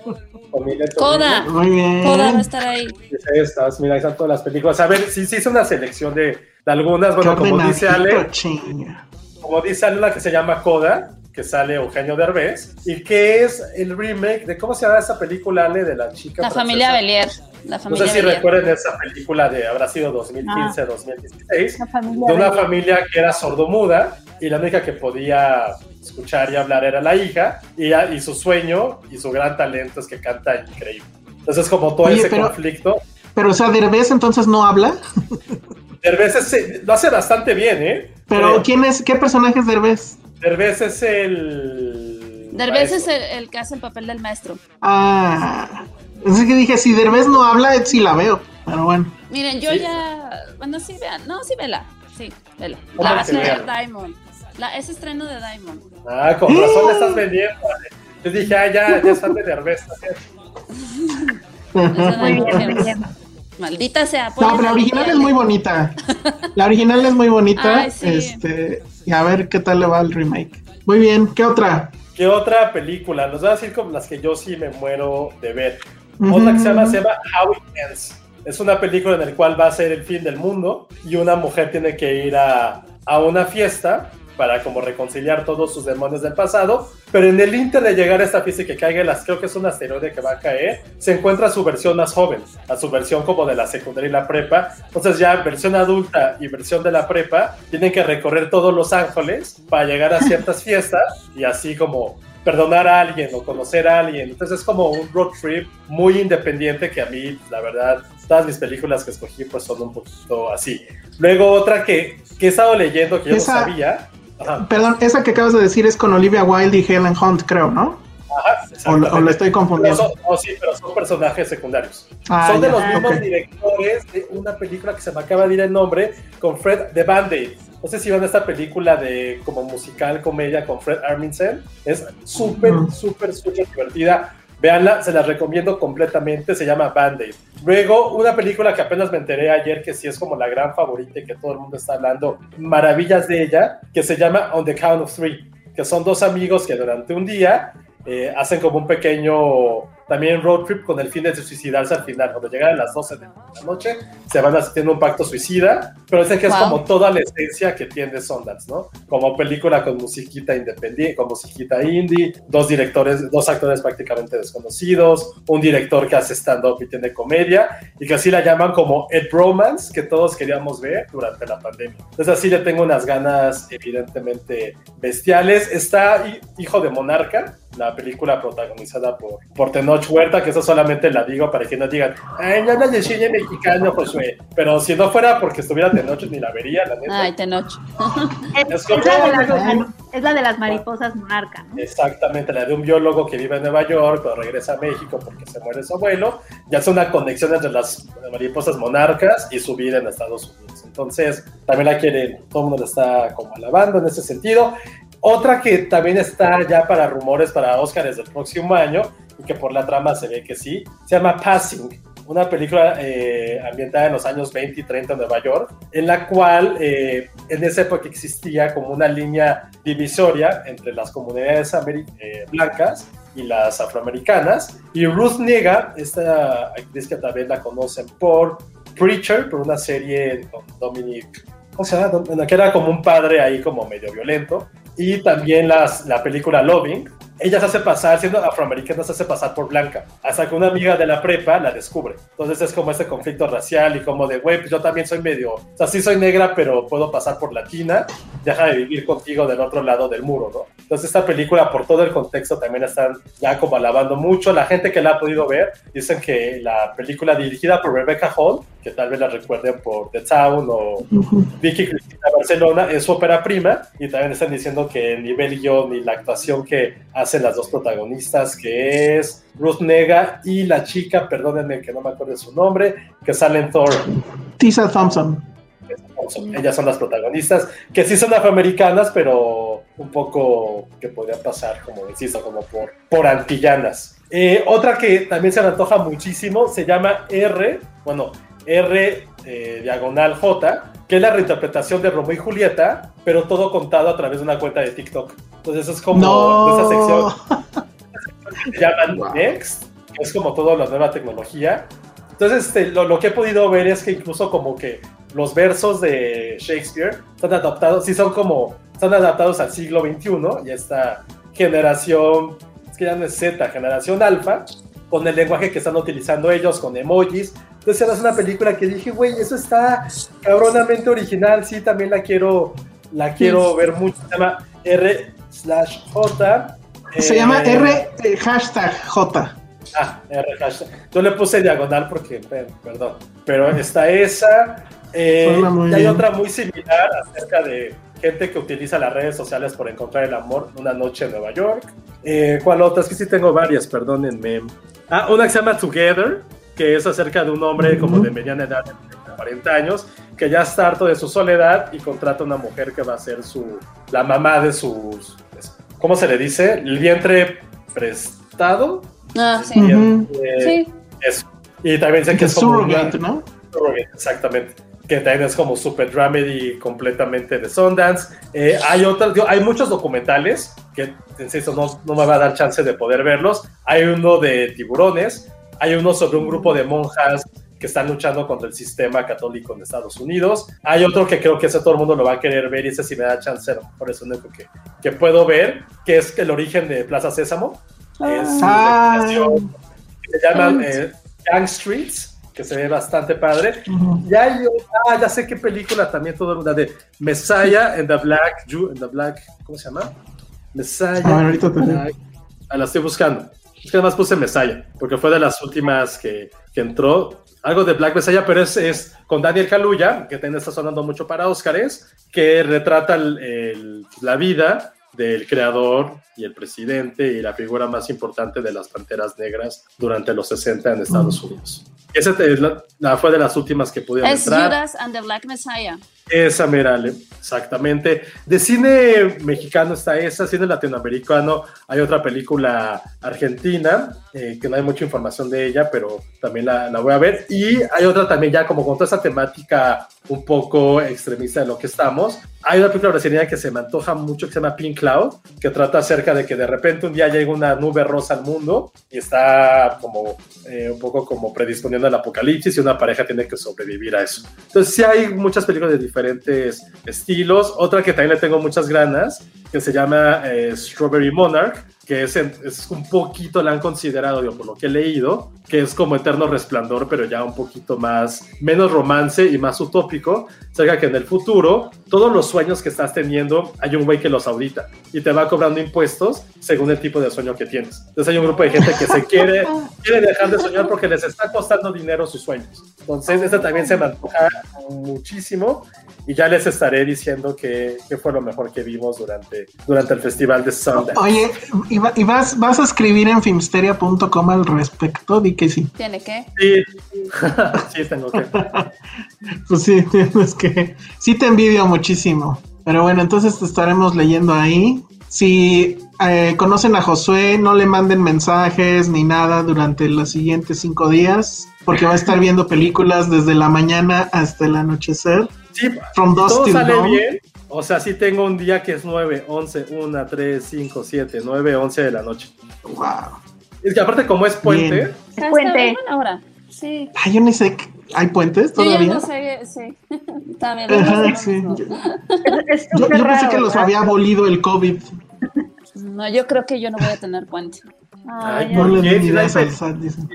con mi letra Coda. horrible. Muy bien. Coda va a estar ahí. Estas, mira, ahí están todas las películas. A ver, sí, sí hice una selección de, de algunas. Bueno, como dice Ale, chinga. como dice Ale, una que se llama Coda, que sale Eugenio Derbez, y que es el remake de, ¿cómo se llama esa película, Ale, de la chica La francesa? familia Belier. La No sé si Belier. recuerden esa película de, habrá sido 2015, 2016, La familia de una Belier. familia que era sordomuda y la única que podía escuchar y hablar era la hija y, y su sueño y su gran talento es que canta increíble. Entonces como todo Oye, ese pero- conflicto, Pero, o sea, Derbez entonces no habla. Derbez es- lo hace bastante bien, ¿eh? Pero, Creo. ¿quién es? ¿Qué personaje es Derbez? Derbez es el... Derbez es el, el que hace el papel del maestro. Ah. Es que dije, si Derbez no habla, sí la veo. Pero bueno. Miren, yo Sí. ya. Bueno, sí, vean. No, sí, vela. Sí, vela. ¿Cómo La va a vean? Diamond. La, es estreno de Diamond. Ah, con razón le estás vendiendo. Yo dije, ah, ya, ya es fan de Derbez. Muy bien. Maldita sea. No, pero la original es muy bonita. La original es muy bonita. Ay, sí. Este, y a ver qué tal le va el remake. Muy bien, ¿qué otra? ¿Qué otra película? Nos voy a decir como las que yo sí me muero de ver. Otra que se llama, se llama How It Ends. Es una película en la cual va a ser el fin del mundo y una mujer tiene que ir a, a una fiesta para como reconciliar todos sus demonios del pasado, pero en el inter de llegar a esta fiesta y que caiga, las, creo que es un asteroide que va a caer, se encuentra su versión más joven, a su versión como de la secundaria y la prepa, entonces ya versión adulta y versión de la prepa tienen que recorrer todos Los Ángeles para llegar a ciertas fiestas y así como perdonar a alguien o conocer a alguien, entonces es como un road trip muy independiente que a mí, la verdad, todas mis películas que escogí pues son un poquito así. Luego otra que, que he estado leyendo que yo Esa- no sabía. Ajá, Perdón, esa que acabas de decir es con Olivia Wilde y Helen Hunt, creo, ¿no? ajá, O, o lo estoy confundiendo. son, no, sí, pero son personajes secundarios. Ah, son de ya, los mismos directores de una película que se me acaba de ir el nombre con Fred de Band-Aid. No sé si van a esta película de como musical, comedia con Fred Armisen. Es súper, Ujú. súper, súper divertida. Véanla, se la recomiendo completamente. Se llama Band-Aid. Luego, una película que apenas me enteré ayer que sí es como la gran favorita y que todo el mundo está hablando maravillas de ella, que se llama On the Count of Three, que son dos amigos que durante un día eh, hacen como un pequeño también road trip con el fin de suicidarse al final. Cuando llegan a las 12 de la noche, se van haciendo un pacto suicida, pero ese que es Wow. como toda la esencia que tiene Sundance, ¿no? Como película con musiquita independiente, con musiquita indie, dos directores, dos actores prácticamente desconocidos, un director que hace stand-up y tiene comedia, y que así la llaman como el bromance que todos queríamos ver durante la pandemia. Entonces así le tengo unas ganas evidentemente bestiales. Está Hi- Hijo de Monarca, la película protagonizada por, por Tenoch Huerta, que eso solamente la digo para que no digan, ay, no hablas de cine mexicano, Josué. Pero si no fuera porque estuviera Tenoch, ni la vería, la neta. Ay, Tenoch. Es, Es la de las, es la de las mariposas monarca, ¿no? Exactamente, la de un biólogo que vive en Nueva York, pero regresa a México porque se muere su abuelo, y hace una conexión entre las mariposas monarcas y su vida en Estados Unidos. Entonces, también la quieren, todo el mundo la está como alabando en ese sentido. Otra que también está ya para rumores para Oscars del próximo año, y que por la trama se ve que sí, se llama Passing, una película eh, ambientada en los años 20 y 30 en Nueva York, en la cual eh, en esa época existía como una línea divisoria entre las comunidades eh, blancas y las afroamericanas. Y Ruth Nega, esta actriz que tal vez la conocen por Preacher, por una serie con Dominic, ¿cómo se llama? Bueno, que era como un padre ahí como medio violento. Y también las, la película Loving. Ella se hace pasar, siendo afroamericana, se hace pasar por blanca. Hasta que una amiga de la prepa la descubre. Entonces es como este conflicto racial y como de, güey, pues yo también soy medio, o sea, sí soy negra, pero puedo pasar por latina. Deja de vivir contigo del otro lado del muro, ¿no? Entonces esta película, por todo el contexto, también están ya como alabando mucho. La gente que la ha podido ver, dicen que la película dirigida por Rebecca Hall, que tal vez la recuerden por The Town o Vicky Cristina Barcelona, es su ópera prima. Y también están diciendo que el nivel guion y la actuación que hacen las dos protagonistas, que es Ruth Nega y la chica, perdónenme que no me acuerdo su nombre, que sale en Thor. Tisa Thompson. Ellas son las protagonistas, que sí son afroamericanas, pero un poco que podría pasar, como insisto, como por, por antillanas. Eh, otra que también se me antoja muchísimo se llama R, bueno, R eh, diagonal J, que es la reinterpretación de Romeo y Julieta, pero todo contado a través de una cuenta de TikTok. Entonces es como No. esa sección se llaman Next, que es como toda la nueva tecnología. Entonces, este, lo, lo que he podido ver es que incluso como que los versos de Shakespeare están adaptados, sí son como, están adaptados al siglo XXI y esta generación, es que ya no es Z, generación alfa, con el lenguaje que están utilizando ellos, con emojis. Entonces, es una película que dije, güey, eso está cabronamente original, sí, también la quiero, la quiero ver mucho. Se llama R slash J. Se eh, llama R eh, hashtag J. Ah, R hashtag. Yo le puse diagonal porque, pe- perdón. Pero está esa. eh, y hay otra muy similar acerca de gente que utiliza las redes sociales por encontrar el amor. Una noche en Nueva York. Eh, ¿Cuál otra? Es que sí tengo varias, perdónenme. Ah, una que se llama Together, que es acerca de un hombre como de mediana edad, de 40 años, que ya está harto de su soledad y contrata a una mujer que va a ser su, la mamá de sus, ¿cómo se le dice? El vientre prestado. Ah, sí. Ujú. Eh, Sí. eso. Y también sé que Que es como surrogate, una- ¿no? surrogate, exactamente. que también es como super dramedy completamente de Sundance. Eh, hay otras, digo, hay muchos documentales que, insisto, no, no me va a dar chance de poder verlos. Hay uno de tiburones, hay uno sobre un grupo de monjas que están luchando contra el sistema católico en Estados Unidos. Hay otro que creo que ese todo el mundo lo va a querer ver y ese sí me da chance, por eso único que, que puedo ver, que es el origen de Plaza Sésamo. Es Ah. una que se llama eh, Gang Streets, que se ve bastante padre. Ya hay ah, ya sé qué película también, todo la de Messiah and the Black, Ju- and the Black, ¿cómo se llama? Messiah. A ver, ahorita te. Black- Ah, la estoy buscando. Es que además puse Messiah, porque fue de las últimas que, que entró. Algo de Black Messiah, pero es, es con Daniel Kaluuya, que también está sonando mucho para Óscares, que retrata el- el- la vida del creador y el presidente y la figura más importante de las Panteras Negras durante los 60 en Estados Unidos. Esa es la- la- fue de las últimas que pudieron Es entrar. Judas and the Black Messiah. Esa Merale, exactamente. De cine mexicano está esa, cine latinoamericano hay otra película argentina, eh, que no hay mucha información de ella, pero también la, voy a ver. Y hay otra también ya como con toda esa temática un poco extremista de lo que estamos. Hay una película brasileña que se me antoja mucho que se llama Pink Cloud, que trata acerca de que de repente un día llega una nube rosa al mundo y está como eh, un poco como predisponiendo al apocalipsis y una pareja tiene que sobrevivir a eso. Entonces sí hay muchas películas de diferentes estilos. Otra que también le tengo muchas ganas, que se llama eh, Strawberry Monarch, que es, es un poquito, la han considerado, digo, por lo que he leído, que es como Eterno Resplandor, pero ya un poquito más, menos romance y más utópico, cerca que en el futuro, todos los sueños que estás teniendo, hay un güey que los audita y te va cobrando impuestos según el tipo de sueño que tienes. Entonces hay un grupo de gente que se quiere, quiere dejar de soñar porque les está costando dinero sus sueños. Entonces, esta también se me antoja muchísimo y ya les estaré diciendo que, que fue lo mejor que vimos durante, durante el festival de Sundance. Oye, ¿y, va- y vas, vas a escribir en filmsteria.com al respecto? Di que sí. ¿Tiene que? Sí, sí, tengo que. Pues sí, es que sí te envidio muchísimo. Pero bueno, entonces te estaremos leyendo ahí. Si eh, conocen a Josué, no le manden mensajes ni nada durante los siguientes cinco días, porque va a estar viendo películas desde la mañana hasta el anochecer. Sí, From dusk todo till sale dawn. bien. O sea, sí tengo un día que es 9, 11, 1, 3, 5, 7, 9, 11 de la noche. Wow. Es que aparte como es puente, Bien. Está- puente. está buena hora. Sí. Ay, yo ni sé, ¿hay puentes Yo ya todavía? no sé, sí. Está bien. Ajá, no sé lo sí. Yo, Es, es yo- yo pensé que los había abolido el COVID. No, yo creo que yo no voy a tener puente. Ay, Ay, No le ¿Por qué?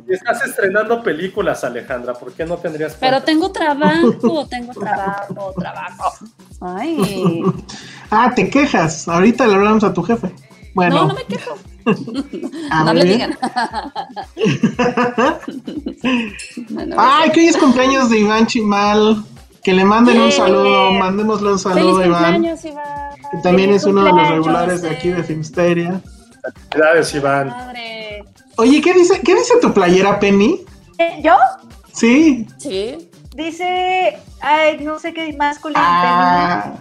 Si estás estrenando películas, Alejandra, ¿por qué no tendrías Pero puente? tengo trabajo, tengo trabajo, trabajo. Ay. Ah, te quejas. Ahorita le hablamos a tu jefe. Bueno, No, no me quejo. a No ver. le digan. No, no, Ay, que hoy es cumpleaños de Iván Chimal. Que le manden un saludo, mandémosle un saludo a Iván, cumpleaños, Iván. que también Feliz es uno de los regulares de aquí de Filmsteria. Felicidades, Iván. Madre. Oye, ¿qué dice, qué dice tu playera, Penny? Eh, ¿Yo? Sí. Sí. Dice, ay, no sé qué masculino. Ah,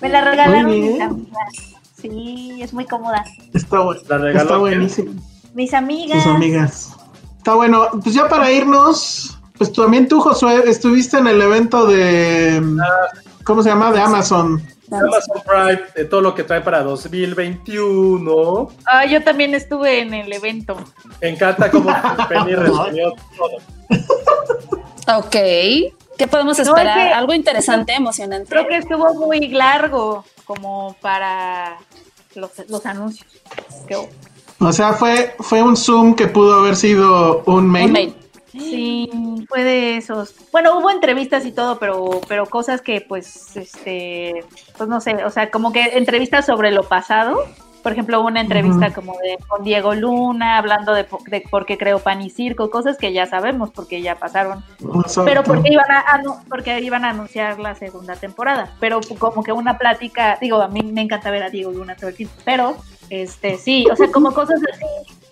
Me la regalaron mis amigas. Sí, es muy cómoda. está, bu- ¿La regaló está buenísimo. Mis amigas. Sus amigas. Está bueno. Pues ya para irnos, pues también tú, Josué, estuviste en el evento de. ¿Cómo se llama? De Amazon. Amazon Prime, de todo lo que trae para 2021. Ah, yo también estuve en el evento. Me encanta cómo Penny resumió todo. Ok. ¿Qué podemos No, esperar? es que- Algo interesante, emocionante. Creo que estuvo muy largo como para los, los anuncios. O sea, fue, fue un Zoom que pudo haber sido un mail. Un mail. Sí, fue de esos. Bueno, hubo entrevistas y todo, pero, pero cosas que, pues, este, pues no sé, o sea, como que entrevistas sobre lo pasado. Por ejemplo, una entrevista Ujú. como de con Diego Luna, hablando de, de por qué creó Pan y Circo, cosas que ya sabemos porque ya pasaron. Exacto. Pero porque iban a anu- porque iban a anunciar la segunda temporada. Pero como que una plática, digo, a mí me encanta ver a Diego Luna todo el tiempo, pero este sí, o sea, como cosas así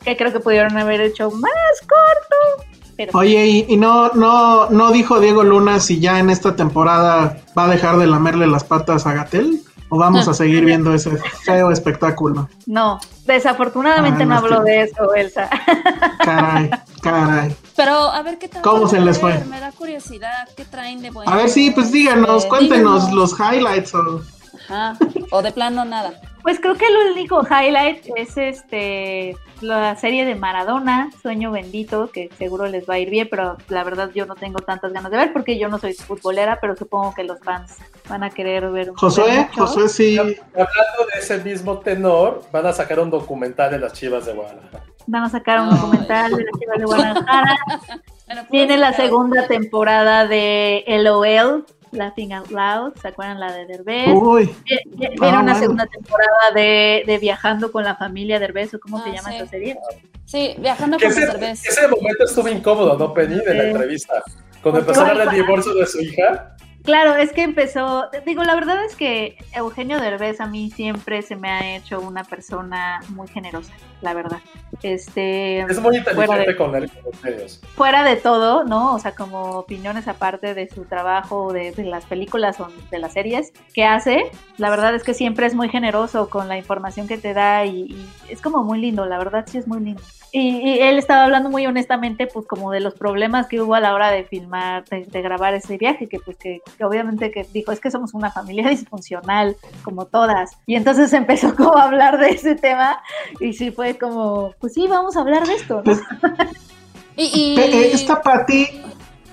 que creo que pudieron haber hecho más corto. Pero Oye, y, y no, no, no dijo Diego Luna si ya en esta temporada va a dejar de lamerle las patas a Gatel o vamos a seguir viendo ese feo espectáculo. no, desafortunadamente Ah, no no, habló de eso, Elsa. Caray, caray. Pero a ver qué tal. ¿Cómo se les fue? Me da curiosidad. ¿Qué traen de bueno? A ver, sí, pues díganos, Eh, cuéntenos díganos. los highlights. O... Ajá. O de plano nada. Pues creo que el único highlight es este la serie de Maradona, Sueño Bendito, que seguro les va a ir bien, pero la verdad yo no tengo tantas ganas de ver porque yo no soy futbolera, pero supongo que los fans van a querer ver. Josué, ver mucho. Josué sí. Hablando de ese mismo tenor, van a sacar un documental de las chivas de Guadalajara. Van a sacar un documental de la Chivas de Guadalajara. Bueno, pues, Viene la segunda temporada de LOL, Laughing Out Loud, ¿se acuerdan la de Derbez? Uy, Vie- vie- Ah, Viene una bueno. segunda temporada de, de Viajando con la familia Derbez, ¿o cómo se Ah, llama sí. esta serie? Sí, viajando con ese, cervezas. ese momento estuvo incómodo, ¿no, Penny? De la entrevista. Cuando empezó a hablar del divorcio de su hija. Claro, es que empezó, digo, la verdad es que Eugenio Derbez a mí siempre se me ha hecho una persona muy generosa, la verdad. Este, Es muy fuera inteligente de, con él, fuera de todo, ¿no? O sea, como opiniones aparte de su trabajo, de, de las películas o de las series que hace, la verdad es que siempre es muy generoso con la información que te da y, y es como muy lindo, la verdad sí es muy lindo. Y, y él estaba hablando muy honestamente, pues como de los problemas que hubo a la hora de filmar, de, de grabar ese viaje, que pues que, que obviamente que dijo, es que somos una familia disfuncional, como todas. Y entonces empezó como a hablar de ese tema y sí fue como, pues sí, vamos a hablar de esto, ¿no? Y, y- Pe- eh, esta Patty,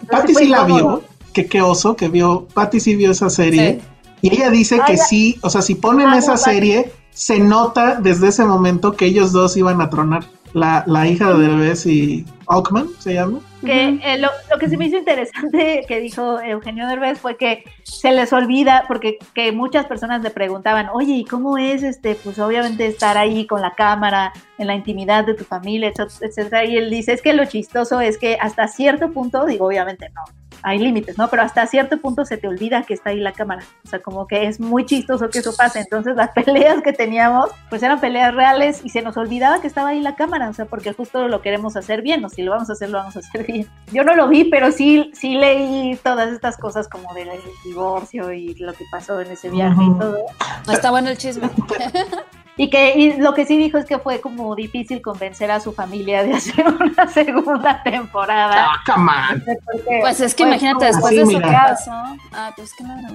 Patty fue sí la vio, que qué oso que vio, Patty sí vio esa serie. Sí. Y ella dice que ya. sí, o sea, si ponen Amo esa Patty. serie, se nota desde ese momento que ellos dos iban a tronar. La, la hija de Derbez y Ockman, ¿se llama? que eh, lo, lo que se me hizo interesante que dijo Eugenio Derbez fue que se les olvida, porque que muchas personas le preguntaban, oye, ¿y cómo es este? Pues obviamente estar ahí con la cámara, en la intimidad de tu familia, etcétera, etcétera. Y él dice, es que lo chistoso es que hasta cierto punto, digo, obviamente no, hay límites, ¿no? Pero hasta cierto punto se te olvida que está ahí la cámara. O sea, como que es muy chistoso que eso pase. Entonces las peleas que teníamos, pues eran peleas reales y se nos olvidaba que estaba ahí la cámara. O sea, porque justo lo queremos hacer bien, o si lo vamos a hacer, lo vamos a hacer bien. Yo no lo vi, pero sí, sí leí todas estas cosas como del divorcio y lo que pasó en ese viaje Ujú. y todo. Está bueno el chisme. Y que y lo que sí dijo es que fue como difícil convencer a su familia de hacer una segunda temporada. Ah, come on. Porque, Pues es que pues, imagínate, después Así, de eso que mira. pasó. Ah, pues claro.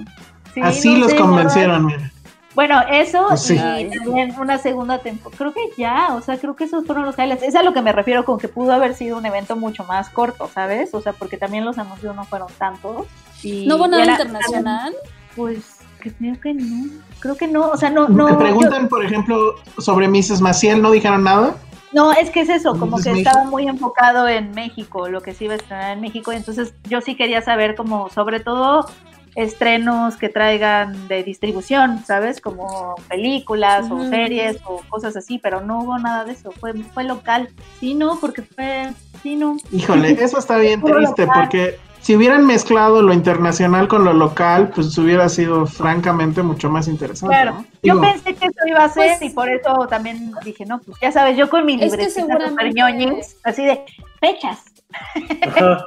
sí, Así no los sé, la verdad. convencieron, mira. Bueno, eso Pues sí. y también una segunda temporada. Creo que ya, o sea, creo que esos fueron los highlights. Es a lo que me refiero con que pudo haber sido un evento mucho más corto, ¿sabes? O sea, porque también los anuncios no fueron tantos. Y ¿No hubo nada era- internacional? Pues creo que no. Creo que no. O sea, no. Te no yo- preguntan, por ejemplo, sobre Mrs. Maciel, ¿no dijeron nada? No, es que es eso, como que México. estaba muy enfocado en México, lo que se iba a estrenar en México, y entonces yo sí quería saber como, sobre todo, estrenos que traigan de distribución, ¿sabes? Como películas o series o cosas así, pero no hubo nada de eso, fue, fue local. Sí, no, porque fue, sí, no. Híjole, eso está bien triste local. porque si hubieran mezclado lo internacional con lo local, pues hubiera sido francamente mucho más interesante. Claro, ¿no? yo pensé que eso iba a ser Pues- y por eso también dije, no, pues ya sabes, yo con mi libretita super ñoñis, así de fechas.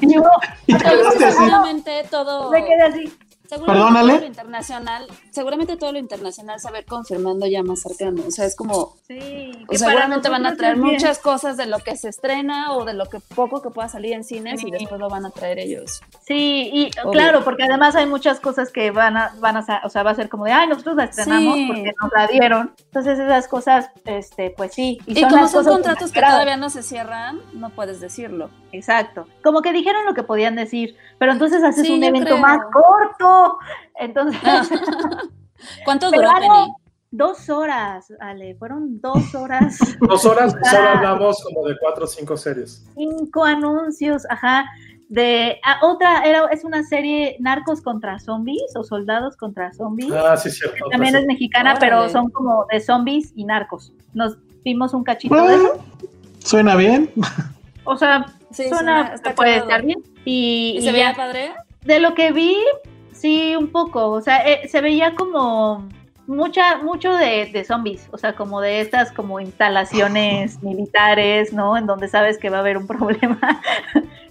Y yo y te quedaste así. todo. me quedé así. Seguramente Perdónale. todo lo internacional, seguramente todo lo internacional se va a ir confirmando ya más cercano. O sea, es como, Sí, que seguramente van a traer muchas cosas de lo que se estrena o de lo que poco que pueda salir en cines Sí. y después lo van a traer ellos. Sí, y Obvio. claro, porque además hay muchas cosas que van a, van a, o sea, va a ser como de, ay, nosotros la estrenamos Sí. porque nos la dieron. Entonces esas cosas, este, pues sí. Y, son como son contratos que todavía no se cierran, no puedes decirlo. Exacto. Como que dijeron lo que podían decir, pero entonces haces Sí, un evento creo. más corto. Entonces, ¿Cuánto Pero duró, Penny? Dos horas, Ale, fueron dos horas, Dos horas, Ah. solo hablamos como de cuatro o cinco series. cinco anuncios, ajá. De ah, otra, era, es una serie Narcos contra zombies o Soldados contra zombies. Ah, sí, cierto. También es mexicana, Órale. pero son como de zombies y narcos. Nos vimos un cachito de eso. Bueno, suena bien. O sea, Sí, suena, puede estar bien. Y, ¿Y y se ya. veía padre? de lo que vi, sí, un poco. O sea, eh, se veía como mucha, mucho de, de zombies. O sea, como de estas como instalaciones militares, ¿no? En donde sabes que va a haber un problema.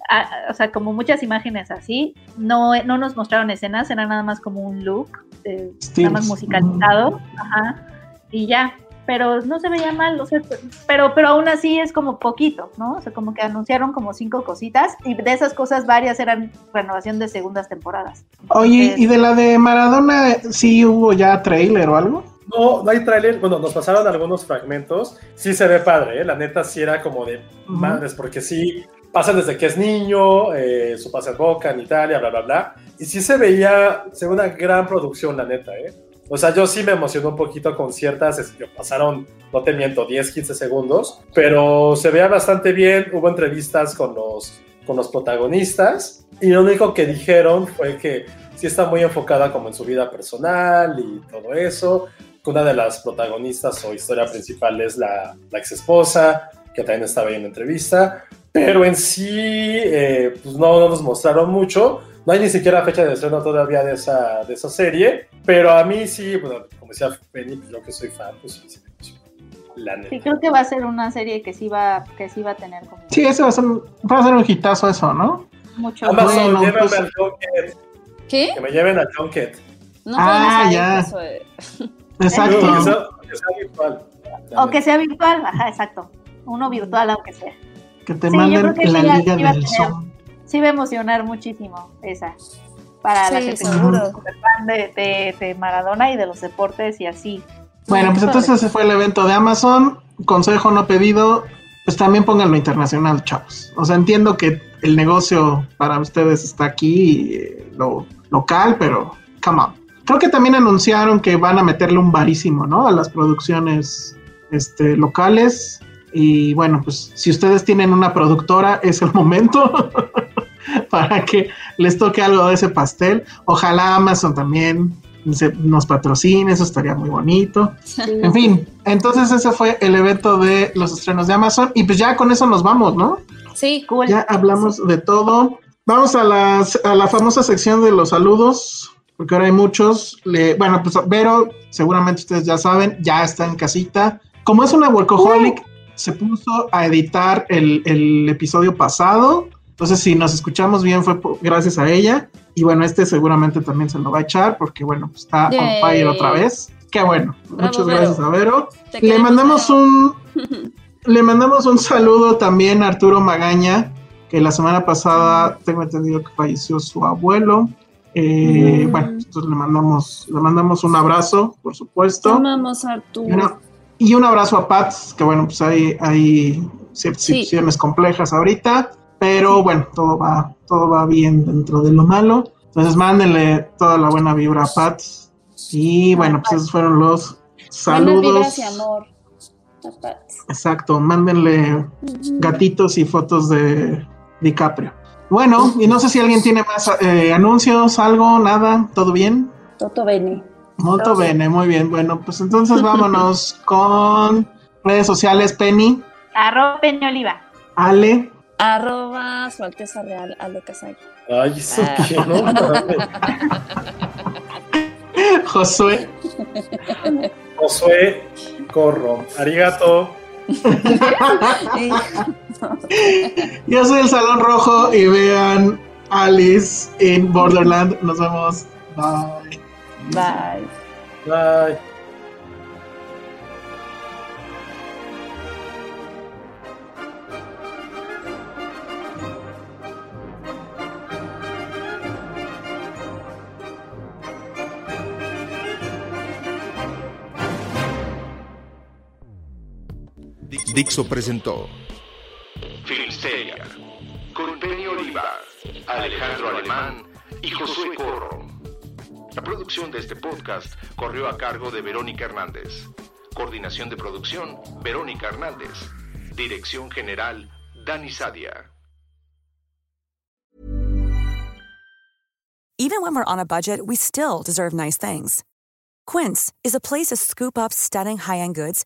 Ah, o sea, como muchas imágenes así. No, no nos mostraron escenas, era nada más como un look, eh, nada más musicalizado. Ajá. Y ya. Pero no se veía mal, o sea, pero, pero aún así es como poquito, ¿no? O sea, como que anunciaron como cinco cositas y de esas cosas varias eran renovación de segundas temporadas. Oye, Entonces, ¿y de la de Maradona sí hubo ya trailer o algo? No, no hay tráiler. Bueno, nos pasaron algunos fragmentos. Sí se ve padre, ¿eh? La neta sí era como de madres, porque sí pasan desde que es niño, eh, su pase en Boca en Italia, bla, bla, bla. Y sí se veía, se ve una gran producción, la neta, ¿eh? O sea, yo sí me emocioné un poquito con ciertas, pasaron, no te miento, 10, 15 segundos, pero se veía bastante bien. Hubo entrevistas con los, con los protagonistas y lo único que dijeron fue que sí está muy enfocada como en su vida personal y todo eso. Una de las protagonistas o historia principal es la, la ex esposa, que también estaba ahí en la entrevista, pero en sí, eh, pues no, no nos mostraron mucho. No hay ni siquiera fecha de estreno todavía de esa, de esa serie, pero a mí sí, bueno, como decía Penny, pues yo que soy fan, pues sí, sí me emociona. La neta. Sí, creo que va a ser una serie que sí va, que sí va a tener como Sí, eso va a ser, va a ser un hitazo eso, ¿no? mucho. Amazon, Bueno, llévame pues- al Junket, ¿Qué? que me lleven al Junket. No Ah, ya. eso, eh. Exacto. Que sea, que sea virtual. O que sea virtual, ajá, exacto. Uno virtual, aunque sea. Que te Sí, manden la liga del. Zoom. Sí va a emocionar muchísimo esa. Para la Sí, que seguro. súper fan de, de, de Maradona y de los deportes y así. Bueno, pues entonces ese fue el evento de Amazon. Consejo no pedido, pues también pónganlo internacional, chavos. O sea, entiendo que el negocio para ustedes está aquí, eh, lo local, pero come on. Creo que también anunciaron que van a meterle un varísimo, ¿no? A las producciones este, locales. Y bueno, pues si ustedes tienen una productora, es el momento para que les toque algo de ese pastel. Ojalá Amazon también se- nos patrocine, eso estaría muy bonito. En fin, entonces ese fue el evento de los estrenos de Amazon y pues ya con eso nos vamos, ¿no? Sí, Cool. Ya hablamos de todo. Vamos a, las, a la famosa sección de los saludos, porque ahora hay muchos. Le- bueno, pues Vero, seguramente ustedes ya saben, ya está en casita. Como es una workaholic, se puso a editar el, el episodio pasado. Entonces, si nos escuchamos bien, fue gracias a ella. Y bueno, este seguramente también se lo va a echar, porque bueno, pues está on Yay. fire otra vez. Qué bueno. Bravo, Muchas Vero. gracias a Vero. te Le mandamos Vero. un le mandamos un saludo también a Arturo Magaña, que la semana pasada tengo entendido que falleció su abuelo. Eh, Mm. Bueno, entonces le mandamos, le mandamos un abrazo, por supuesto. amamos, Y, Arturo. una- y un abrazo a Pat, que bueno, pues hay, hay Sí. situaciones complejas ahorita, pero bueno, todo va, todo va bien dentro de lo malo. Entonces mándenle toda la buena vibra a Pat. Y bueno, pues esos fueron los Buenas saludos. vibras y amor. Exacto, mándenle gatitos y fotos de DiCaprio. Bueno, y no sé si alguien tiene más eh, anuncios, algo, nada, ¿todo bien? Toto Bene. Todo bene, muy bien. Bueno, pues entonces vámonos con redes sociales, Penny, Arroba Peña Oliva. Ale, Arroba su alteza real, Ale Casay. Ay, eso Ah. que no. Josué, Josué Corro. Arigato. yo soy el Salón Rojo y vean Alice in Borderland. Nos vemos. Bye. Bye. Bye. Dixo presentó Filmsteria, con Penny Oliva, Alejandro Alemán y Josué Corro. La producción de este podcast corrió a cargo de Verónica Hernández. Coordinación de producción, Verónica Hernández. Dirección general, Dani Sadia. Even when we're on a budget, we still deserve nice things. Quince is a place to scoop up stunning high-end goods